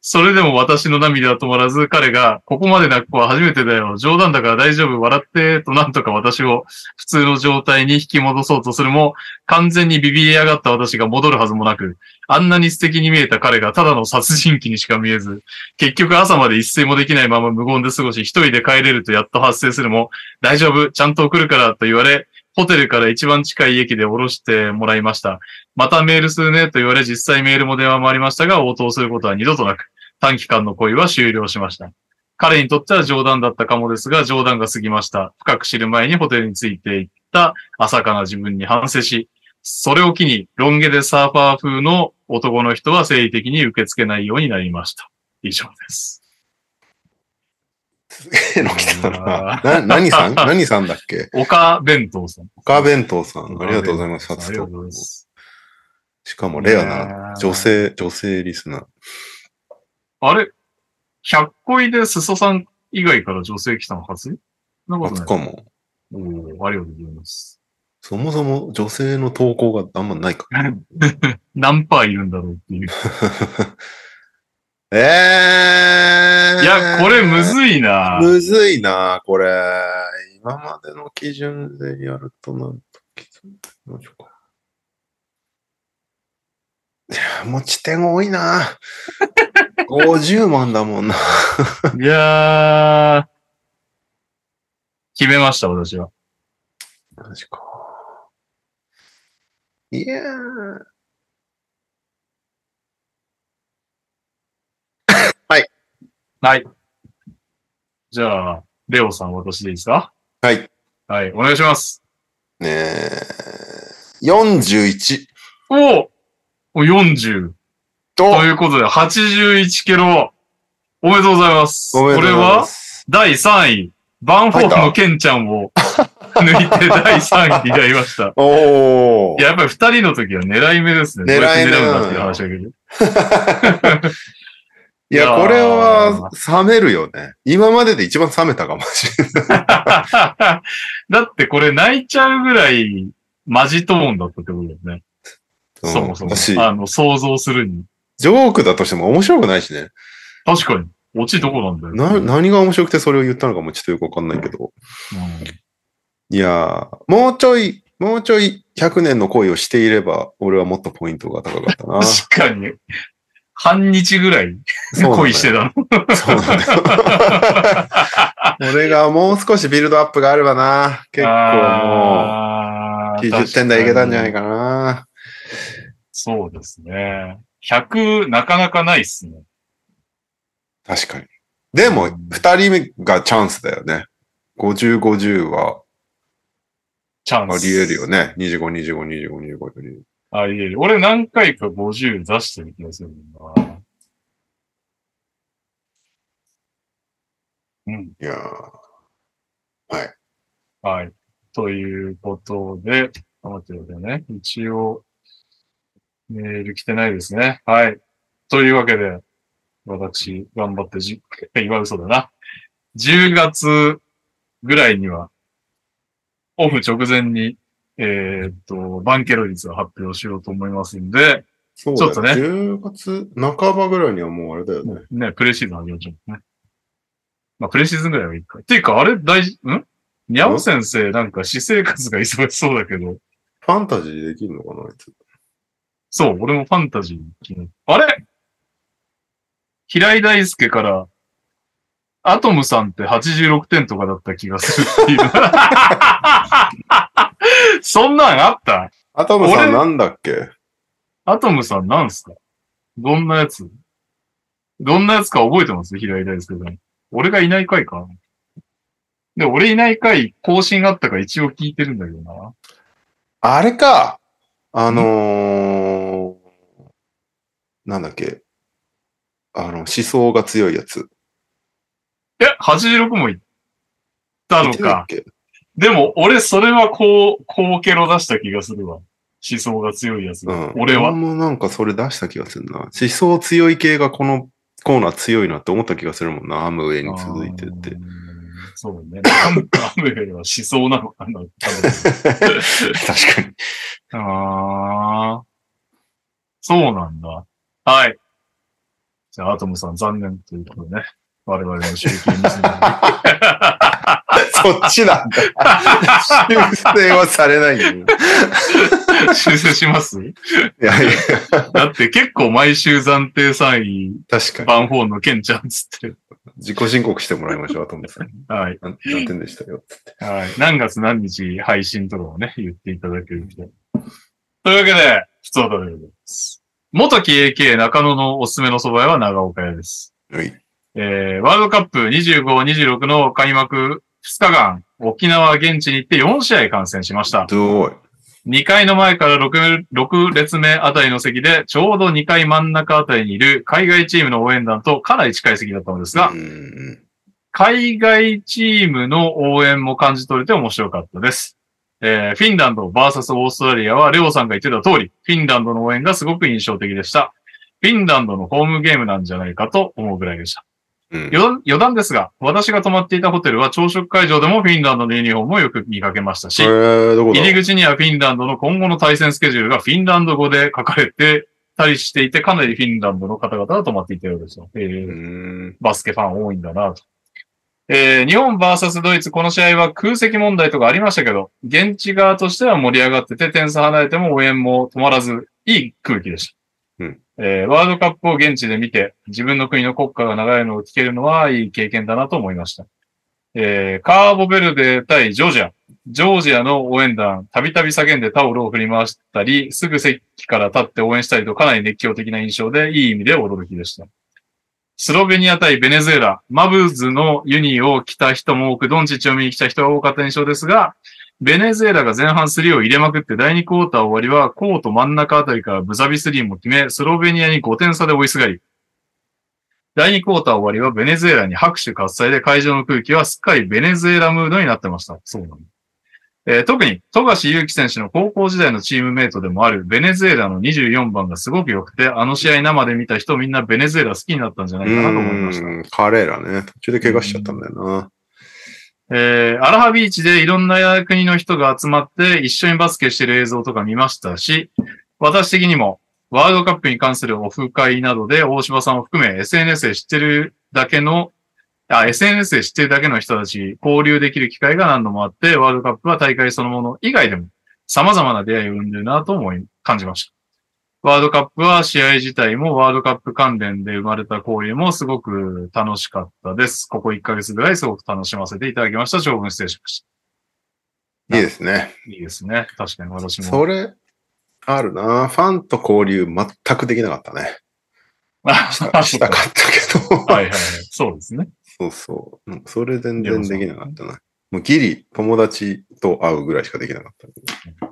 それでも私の涙は止まらず、彼が、ここまで泣く子は初めてだよ。冗談だから大丈夫。笑って、となんとか私を普通の状態に引き戻そうとするも、完全にビビり上がった私が戻るはずもなく、あんなに素敵に見えた彼がただの殺人鬼にしか見えず、結局朝まで一睡もできないまま無言で過ごし、一人で帰れるとやっと発生するも、大丈夫。ちゃんと送るから、と言われ、ホテルから一番近い駅で降ろしてもらいました。またメールするねと言われ、実際メールも電話もありましたが、応答することは二度となく、短期間の恋は終了しました。彼にとっては冗談だったかもですが、冗談が過ぎました。深く知る前にホテルに着いていった浅かな自分に反省し、それを機に、ロン毛でサーファー風の男の人は生理的に受け付けないようになりました。以上です。すげえの来たな。な、何さん？何さんだっけ？岡弁当さん。岡弁当さん。ありがとうございます。初投稿。しかもレアねなえ女性、女性リスナー。あれ ?100 恋で裾さん以外から女性来たの初？そんなことない。初かも。おーありがとうございます。そもそも女性の投稿があんまないか。何パーいるんだろうっていう。ええー。いや、これむずいなむずいな、これ。今までの基準でやるとなんと、どうしようか。いや、持ち点多いな。50万だもんな。いやー、決めました、私は。マジか。いやー。はい。じゃあ、レオさん私でいいですか？はい。はい、お願いします。ねえ。41。おおお !40。とということで、81キロ。おめでとうございます。おめでとうございこれはます。第3位。バンフォーのケンちゃんを抜いて第3位になりました。おー。いや、やっぱり二人の時は狙い目ですね。狙い目どうやって狙うんだっていう話だけど。いや、これは冷めるよね。今までで一番冷めたかもしれない。だってこれ泣いちゃうぐらいマジトーンだったってことだよね。そもそも。私、あの、想像するに。ジョークだとしても面白くないしね。確かに。オチどこなんだよ。な、何が面白くてそれを言ったのかもちょっとよくわかんないけど。いやー、もうちょいもうちょい100年の恋をしていれば、俺はもっとポイントが高かったな。確かに。半日ぐらい恋してたの。そうなんだよ。俺がもう少しビルドアップがあればな。結構もう90点台いけたんじゃない確かな。にそうですね。100なかなかないっすね。確かに。でも、二人目がチャンスだよね。50、50はチャンス。あり得るよね。25、25、25、25、25。あり得る。俺何回か50出してる気がするんだな。うん。いやーはい。はい。ということで、頑張ってるよね。一応、メール来てないですね。はい。というわけで、私、頑張ってじ、今嘘だな。10月ぐらいには、オフ直前に、えーっと、バンケロ率を発表しようと思いますんで、そうちょっとね10月半ばぐらいにはもうあれだよね。ね、プレシーズン始まっちゃうね。まあ、プレシーズンぐらいはいいか。っていうか、あれ大事、ん？にゃお先生、なんか私生活が忙しそうだけど、ファンタジーできるのかなあいつ。そう、俺もファンタジー昨日あれ？平井大輔から、アトムさんって86点とかだった気がするっていう。そんなんあった？アトムさ俺んなんだっけ？アトムさんなんすか？どんなやつ？どんなやつか覚えてます？平井大輔さん。俺がいない回か？で、俺いない回更新があったから一応聞いてるんだけどな。あれか。あのー、なんだっけ？あの、思想が強いやつ。え、86もいったのか。でも、俺、それはこう、高ケロ出した気がするわ。思想が強いやつが。うん。俺は。もなんかそれ出した気がするな。思想強い系がこのコーナー強いなって思った気がするもんな。アムウェイに続いてって。そうね。アムウェイは思想なのかな。確かに。ああ。そうなんだ。はい。じゃあ、アトムさん残念ということでね。我々の集計ミスに。そっちなんだ。修正はされないよ。修正します？いやいや、だって結構毎週暫定3位、確かに。バンフォーのケンちゃんっつってる。自己申告してもらいましょう、アトムさん。はい。何何点でしたよ。はい。何月何日配信とかをね、言っていただけると。というわけで、普通ということです。元 KK 中野のおすすめの蕎麦屋は長岡屋です。はい。えー、ワールドカップ25、26の開幕2日間、沖縄現地に行って4試合観戦しました。すごい。2階の前から 6, 6列目あたりの席で、ちょうど2階真ん中あたりにいる海外チームの応援団とかなり近い席だったのですがう、ん海外チームの応援も感じ取れて面白かったです。えーフィンランド VS オーストラリアはレオさんが言ってた通り、フィンランドの応援がすごく印象的でした。フィンランドのホームゲームなんじゃないかと思うぐらいでした。うん。余談ですが、私が泊まっていたホテルは朝食会場でもフィンランドのユニフォームをよく見かけましたし入り口にはフィンランドの今後の対戦スケジュールがフィンランド語で書かれてたりしていて、かなりフィンランドの方々が泊まっていたようですよ。えー。バスケファン多いんだなと。えー日本 VS ドイツ、この試合は空席問題とかありましたけど、現地側としては盛り上がってて、点差離れても応援も止まらず、いい空気でした。えーワールドカップを現地で見て、自分の国の国歌が長いのを聞けるのはいい経験だなと思いました。えーカーボベルデ対ジョージア。ジョージアの応援団、たびたび叫んでタオルを振り回したり、すぐ席から立って応援したりとかなり熱狂的な印象で、いい意味で驚きでした。スロベニア対ベネズエラ、マブーズのユニを着た人も多く、ドンチッチを見に来た人が多かった印象ですが、ベネズエラが前半3を入れまくって第2クォーター終わりはコート真ん中あたりからブザビ3も決め、スロベニアに5点差で追いすがり、第2クォーター終わりはベネズエラに拍手喝采で会場の空気はすっかりベネズエラムードになってました。そうなんだ。えー特に、富樫勇樹選手の高校時代のチームメイトでもあるベネズエラの24番がすごく良くて、あの試合生で見た人みんなベネズエラ好きになったんじゃないかなと思いました。うんカレーラね。途中で怪我しちゃったんだよな。えーアラハビーチでいろんな国の人が集まって一緒にバスケしてる映像とか見ましたし、私的にもワールドカップに関するオフ会などで大柴さんを含め SNS で知ってるだけの、あ、SNS で知ってるだけの人たち交流できる機会が何度もあって、ワールドカップは大会そのもの以外でも様々な出会いを生んでるなと思い、感じました。ワールドカップは試合自体もワールドカップ関連で生まれた交流もすごく楽しかったです。ここ1ヶ月ぐらいすごく楽しませていただきました。長文失礼しましいいですね。た。いいですね。確かに私も。それ、あるな。ファンと交流全くできなかったね。あしたしたかったけど。はいはいはい。そうですね。そうそう。うんそれ全然できなかったな。もうギリ友達と会うぐらいしかできなかった。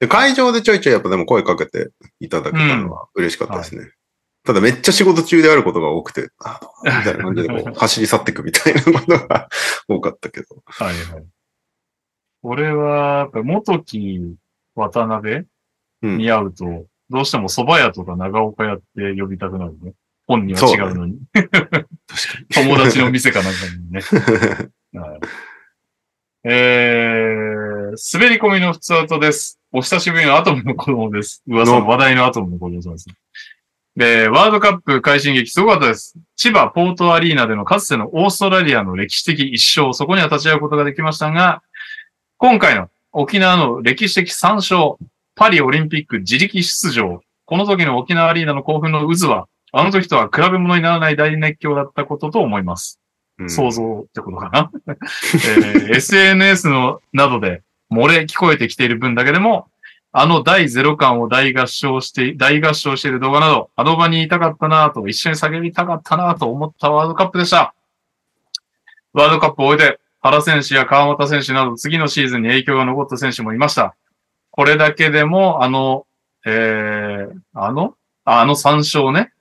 で、会場でちょいちょいやっぱでも声かけていただけたのは嬉しかったですね。ただめっちゃ仕事中であることが多くて、あみたいな感じでこう 走り去っていくみたいなことが多かったけど。はいはい。俺は、やっぱ元木渡辺うんに会うと、どうしても蕎麦屋とか長岡屋って呼びたくなるね。本人は違うのに。友達の店かなんかにね。はいえー、滑り込みの普通後です。お久しぶりのアトムの子供です。噂の話題のアトムの子供です。で、ワールドカップ快進撃すごかったです。千葉ポートアリーナでのかつてのオーストラリアの歴史的一勝、そこには立ち会うことができましたが、今回の沖縄の歴史的3勝、パリオリンピック自力出場、この時の沖縄アリーナの興奮の渦は、あの時とは比べ物にならない大熱狂だったことと思います。うん想像ってことかな。えー SNS のなどで漏れ聞こえてきている分だけでも、あの第ゼロ感を大合唱して、大合唱している動画など、あの場にいたかったなと、一緒に叫びたかったなと思ったワールドカップでした。ワールドカップを終えて、原選手や川又選手など次のシーズンに影響が残った選手もいました。これだけでも、あの、えー、あの？ああの3勝ね？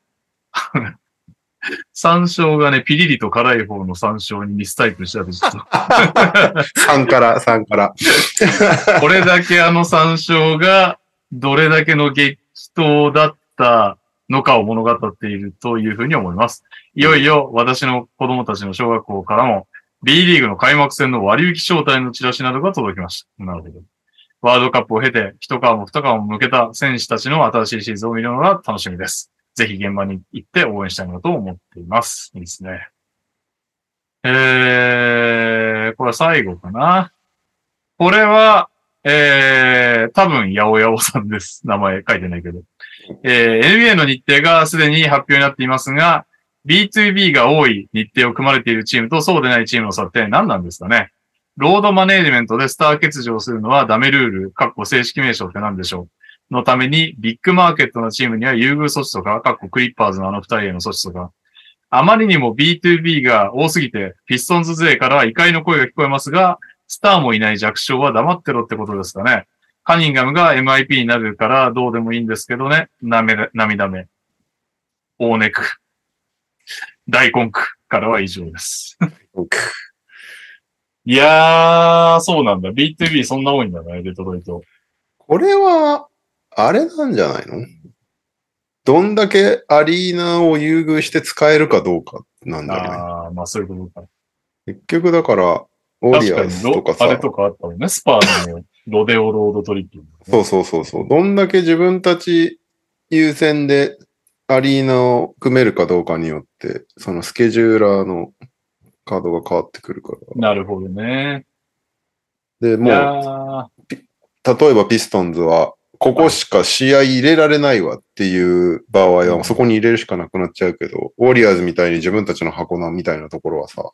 山椒がね、ピリリと辛い方の山椒にミスタイプしたとちょっと3から、3から。これだけあの山椒がどれだけの激闘だったのかを物語っているというふうに思います。いよいよ私の子供たちの小学校からも B リーグの開幕戦の割引招待のチラシなどが届きました。なるほど。ワールドカップを経て一皮も二皮も向けた選手たちの新しいシーズンを見るのが楽しみです。ぜひ現場に行って応援したいなと思っています。いいですね。えー、これは最後かな。これは、えー、多分、ヤオヤオさんです。名前書いてないけど。えー、NBA の日程がすでに発表になっていますが、B2B が多い日程を組まれているチームとそうでないチームの差って何なんですかねロードマネージメントでスター欠場するのはダメルール、かっこ正式名称って何でしょうのために、ビッグマーケットのチームには優遇措置とか、かっこクリッパーズのあの二人への措置とか、あまりにも B2B が多すぎて、ピストンズ勢から怒りの声が聞こえますが、スターもいない弱小は黙ってろってことですかね。カニンガムが MIP になるからどうでもいいんですけどね。なめだ、涙目。大ネク。大根区からは以上です。いやー、そうなんだ。B2B そんな多いんだね、デトロイト。これは、あれなんじゃないの？どんだけアリーナを優遇して使えるかどうかなんだよね。あー、まあそういうことか。結局だから、オリアーズとかさあれ、とかあったもんね。スパーのロデオロードトリップ、そうそうそうそう。どんだけ自分たち優先でアリーナを組めるかどうかによって、そのスケジューラーのカードが変わってくるから。なるほどね。で、いもやう、ー例えばピストンズは、ここしか試合入れられないわっていう場合は、そこに入れるしかなくなっちゃうけど、ウォリアーズみたいに自分たちの箱なみたいなところはさ、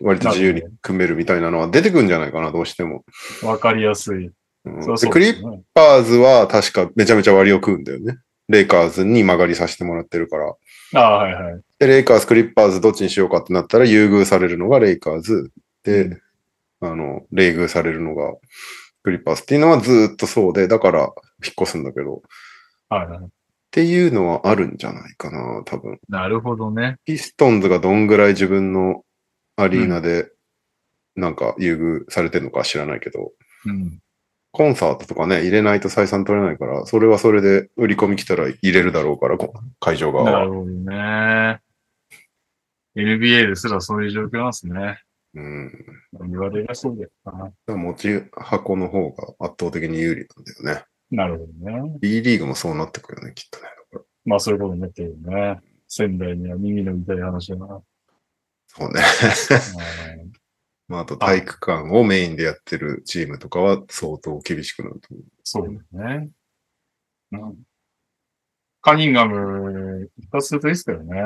割と自由に組めるみたいなのは出てくんじゃないかな、どうしても。わかりやすい。うんそうそうでクリッパーズは確かめちゃめちゃ割を食うんだよね。レイカーズに曲がりさせてもらってるから。ああ、はいはい。で、レイカーズ、クリッパーズどっちにしようかってなったら優遇されるのがレイカーズで、うんあの、冷遇されるのがクリッパーズっていうのはずーっとそうで、だから引っ越すんだけど、っはいはい。ていうのはあるんじゃないかな、多分。なるほどね。ピストンズがどんぐらい自分のアリーナでなんか優遇されてるのかは知らないけど、うん。コンサートとかね、入れないと採算取れないから、それはそれで売り込み来たら入れるだろうから、こ会場側は。なるほどね。NBA ですらそういう状況なんですね。うん。言われりゃそうだよな。持ち箱の方が圧倒的に有利なんだよね。なるほどね。B リーグもそうなってくるよね、きっとね。まあそういうことになってるよね。仙台には耳の痛い話だな。そうね。うんまあ、あと体育館をメインでやってるチームとかは相当厳しくなると思う。そうだね。うん。カニンガム、一発するといいっすけどね。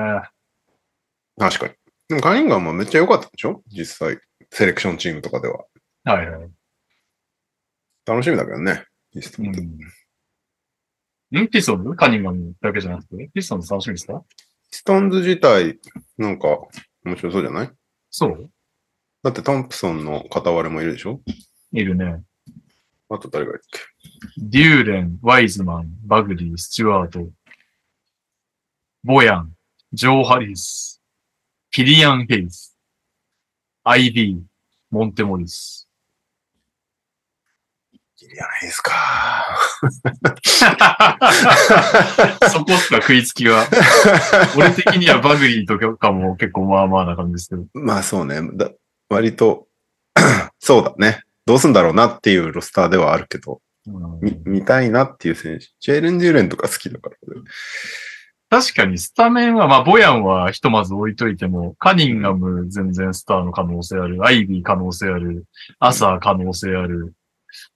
確かに。でもカニンガムはめっちゃ良かったでしょ？実際。セレクションチームとかでは。はいはい。楽しみだけどね。ピストンズうん。んピストン？ズカニンガムだけじゃなくて、ピストンズ楽しみですか？ピストンズ自体、なんか面白そうじゃない？そう。だってトンプソンの片割れもいるでしょ？いるね。あと誰がいるっけ？デューレン、ワイズマン、バグリー、スチュワート、ボヤン、ジョー・ハリス、キリアン・ヘイス、アイビー、モンテモリス。キリアン・ヘイスか。そこっすか食いつきは。俺的にはバグリーとかも結構まあまあな感じですけど。まあそうね。だ割と、そうだね。どうすんだろうなっていうロスターではあるけど、うんみ見たいなっていう選手。ジェイレン・デューレンとか好きだから。確かにスタメンは、まあ、ボヤンはひとまず置いといても、カニンガム全然スターの可能性ある、アイビー可能性ある、アサー可能性ある、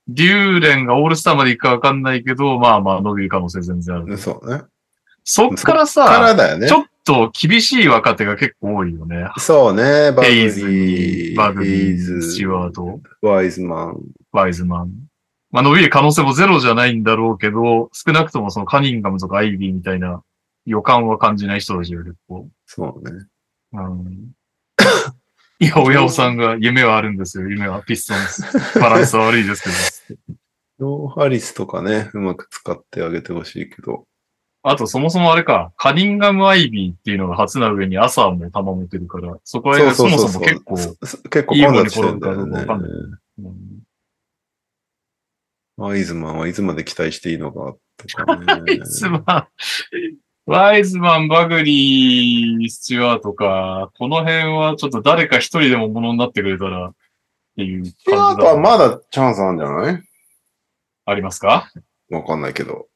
デューレンがオールスターまで行くかわかんないけど、まあまあ伸びる可能性全然ある。そうね。そっからからさ、だよねち。ょっと厳しい若手が結構多いよね。そうね。バグヘイズリー、バグヘリー、イズスチュワート、ワイズマン。ワイズマン。まあ伸びる可能性もゼロじゃないんだろうけど、少なくともそのカニンガムとかアイビーみたいな予感は感じない人たちが結構。そうね。うんいや、親尾さんが夢はあるんですよ。夢はピストンズ。バランスは悪いですけど。ローハリスとかね、うまく使ってあげてほしいけど。あと、そもそもあれか、カニンガム・アイビーっていうのが初な上に朝も球持ってるから、そこら辺がそもそも結構、そ結構混雑してんだよいい方に転ぶかどうかわかんね。うんワイズマンはいつまで期待していいのかとかね。ワイズマン、ワイズマン、バグリー、スチュワーとか、この辺はちょっと誰か一人でもものになってくれたらっていう感じスチュワートはまだチャンスあるんじゃない？ありますか、わかんないけど。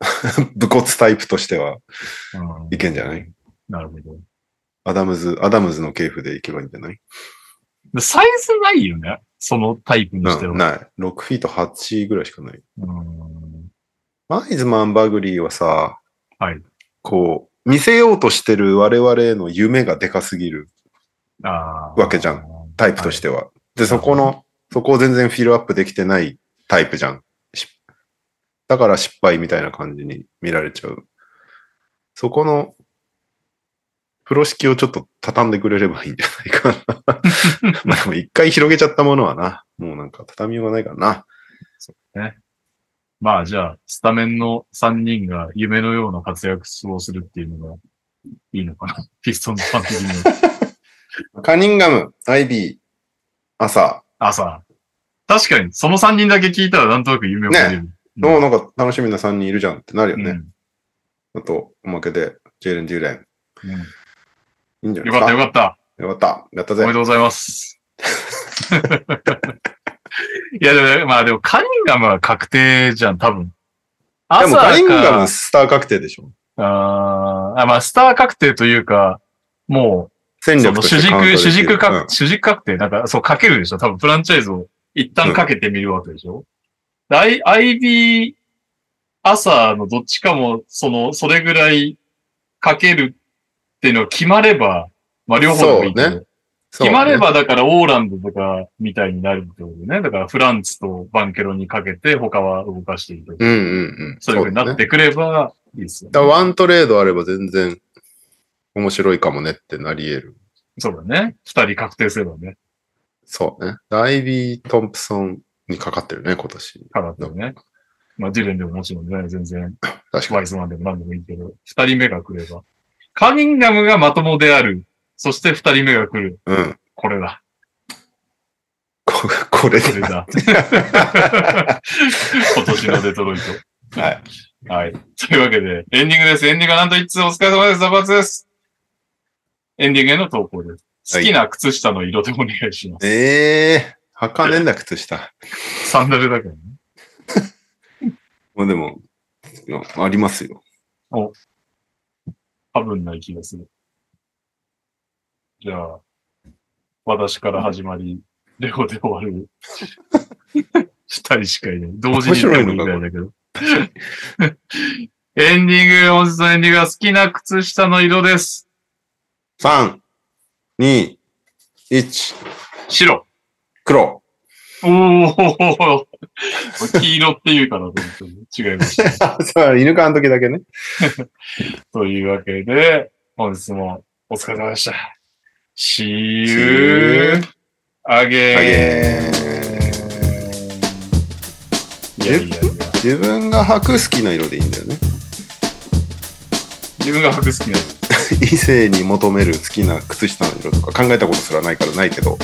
武骨タイプとしてはうん、いけんじゃない？なるほど。アダムズ、アダムズの系譜でいけばいいんじゃない？でサイズないよね？そのタイプにしては。なない。6フィート8ぐらいしかない。うんワイズマン、バグリーはさ、はい。こう、見せようとしてる我々への夢がでかすぎるわけじゃん。タイプとしては。で、そこの、そこを全然フィルアップできてないタイプじゃん。しだから失敗みたいな感じに見られちゃう。そこの、風呂敷をちょっと畳んでくれればいいんじゃないかな。まあでも一回広げちゃったものはな、もうなんか畳みようがないからな。まあじゃあ、スタメンの3人が夢のような活躍をするっていうのがいいのかな。ピストンズファン的には。カニンガム、アイビー、朝。朝。確かに、その3人だけ聞いたらなんとなく夢を見れる。おうなんか楽しみな3人いるじゃんってなるよね。うんあと、おまけで、ジェイレン・デューレン。うんいいんじゃないよかったよかかった。った。よかった。やったぜおめで。とうございます。いや、でも、まあでも、カニンガムは確定じゃん、多分。で朝もカニンガかムスター確定でしょ。あー。あ、まあ、スター確定というか、もう、そ戦力との主軸、主軸うん。か、主軸確定、なんか、そう、かけるでしょ。多分、フランチャイズを一旦かけてみるわけでしょ、で I、IB、朝のどっちかも、その、それぐらいかけるっていうのが決まれば、まあ、両方でもいいけど、そうそう決まれば、だから、オーランドとかみたいになるってことね。だから、フランツとバンケロにかけて、他は動かしていく。うんうんうん。そういう風になってくればいいですよ、ねだワントレードあれば全然面白いかもねってなり得る。そうだね。二人確定すればね。そうね。アイビー・トンプソンにかかってるね、今年。かかってるね。まあ、ディレンでももちろんね、全然、確かに。ワイズマンでも何でもいいけど、二人目が来れば。カニンガムがまともである。そして二人目が来る。うん。これだ。こ これで。これだ。今年のデトロイト。はい。はい。というわけで、エンディングです。エンディングはなんと一通お疲れ様です。ザバツです。エンディングへの投稿です。好きな靴下の色でお願いします。ええー、履かねえんだ、靴下。サンダルだからね。もうでも、ありますよ。多分ない気がする。じゃあ、私から始まり、レオで終わる。二人しかいない。同時に言ってもいいぐらいだけど。エンディング、本日のエンディングは好きな靴下の色です。3、2、1、白。黒。おお黄色って言うかなと思って違いました。そう、犬かの時だけね。というわけで、本日もお疲れ様でした。See you again. 自分が履く好きな色でいいんだよね。自分が履く好きな色異性に求める好きな靴下の色とか考えたことすらないからないけど。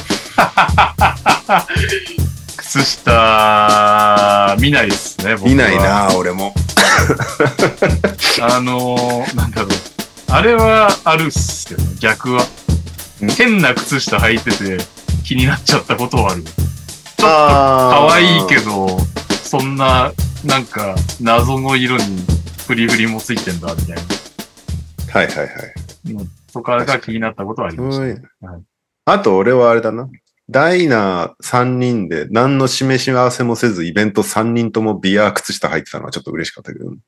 靴下、見ないですね、僕。見ない。な俺も。あのー、なんだろう。あれはあるっすけど、逆は。変な靴下履いてて気になっちゃったことはある。ちょっと可可愛いけど、そんな、なんか、謎の色にフリフリもついてんだ、みたいはいはいはい。な。とかが気になったことはありました。はいはいあと俺はあれだな。ダイナー3人で何の示し合わせもせずイベント3人ともビア靴下入ってたのはちょっと嬉しかったけど、ね。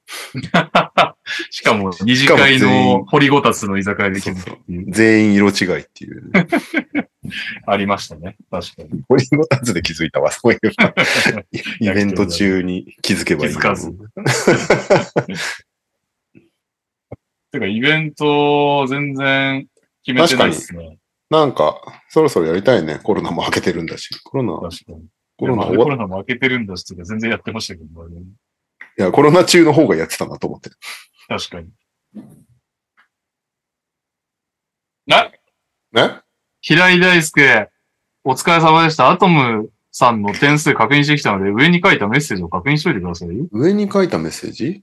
しかも、二次会の掘りごたつの居酒屋で決めたっていう、全員色違いっていう、ね。ありましたね。確かに。掘りごたつで気づいたわ、そういえば。イベント中に気づけばいい。気づかず。てか、イベント全然決めてないですね。なんか、そろそろやりたいね。コロナも明けてるんだし。コロナ。コロナコロナも開けてるんだし、全然やってましたけど、ね、いや、コロナ中の方がやってたなと思って。確かに。あね平井大輔、お疲れ様でした。アトムさんの点数確認してきたので、上に書いたメッセージを確認しといてください。上に書いたメッセージ？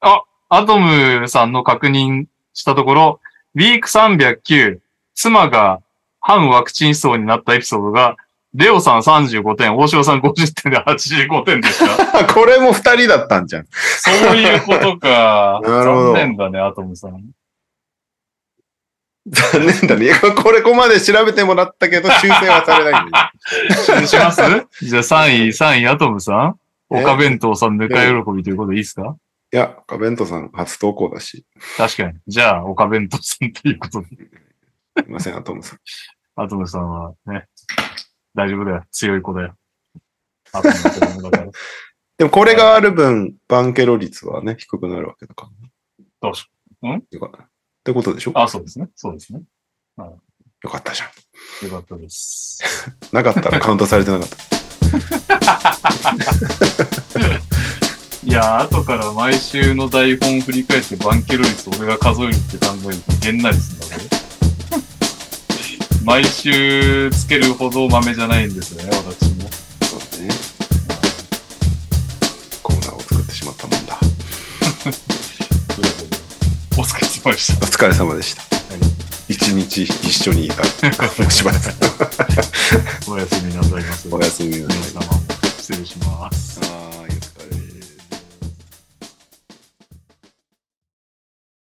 アトムさんの確認したところ、ウィーク309、妻が反ワクチン思想になったエピソードが、レオさん35点、大城さん50点で85点でした。これも二人だったんじゃん。そういうことか。なるほど残念だね、アトムさん。残念だね。これここまで調べてもらったけど、修正はされないんだよ。します？じゃあ3位、3位、アトムさんえ？岡弁当さん、ぬか喜びということでいいですか？いや、カベントさん初投稿だし。確かに。じゃあ、岡弁当さんということで。すいません、アトムさん。アトムさんはね、大丈夫だよ。強い子だよ。アトムの子供だから。でもこれがある分、バンケロ率はね、低くなるわけだから。どうしよかった。ってことでしょ？あ、そうですね。そうですね。よかったじゃん。よかったです。なかったらカウントされてなかった。いや、後から毎週の台本振り返ってバンケロ率俺が数えるって考えるとげんなりするんだね。毎週つけるほど豆じゃないんですよね、私も。そうだね。コーナーを作ってしまったもんだ。お疲れ様でした。お疲れ様でした。一日一緒にいた。しばらく。おやすみなさいませ。おやすみなさい失礼します。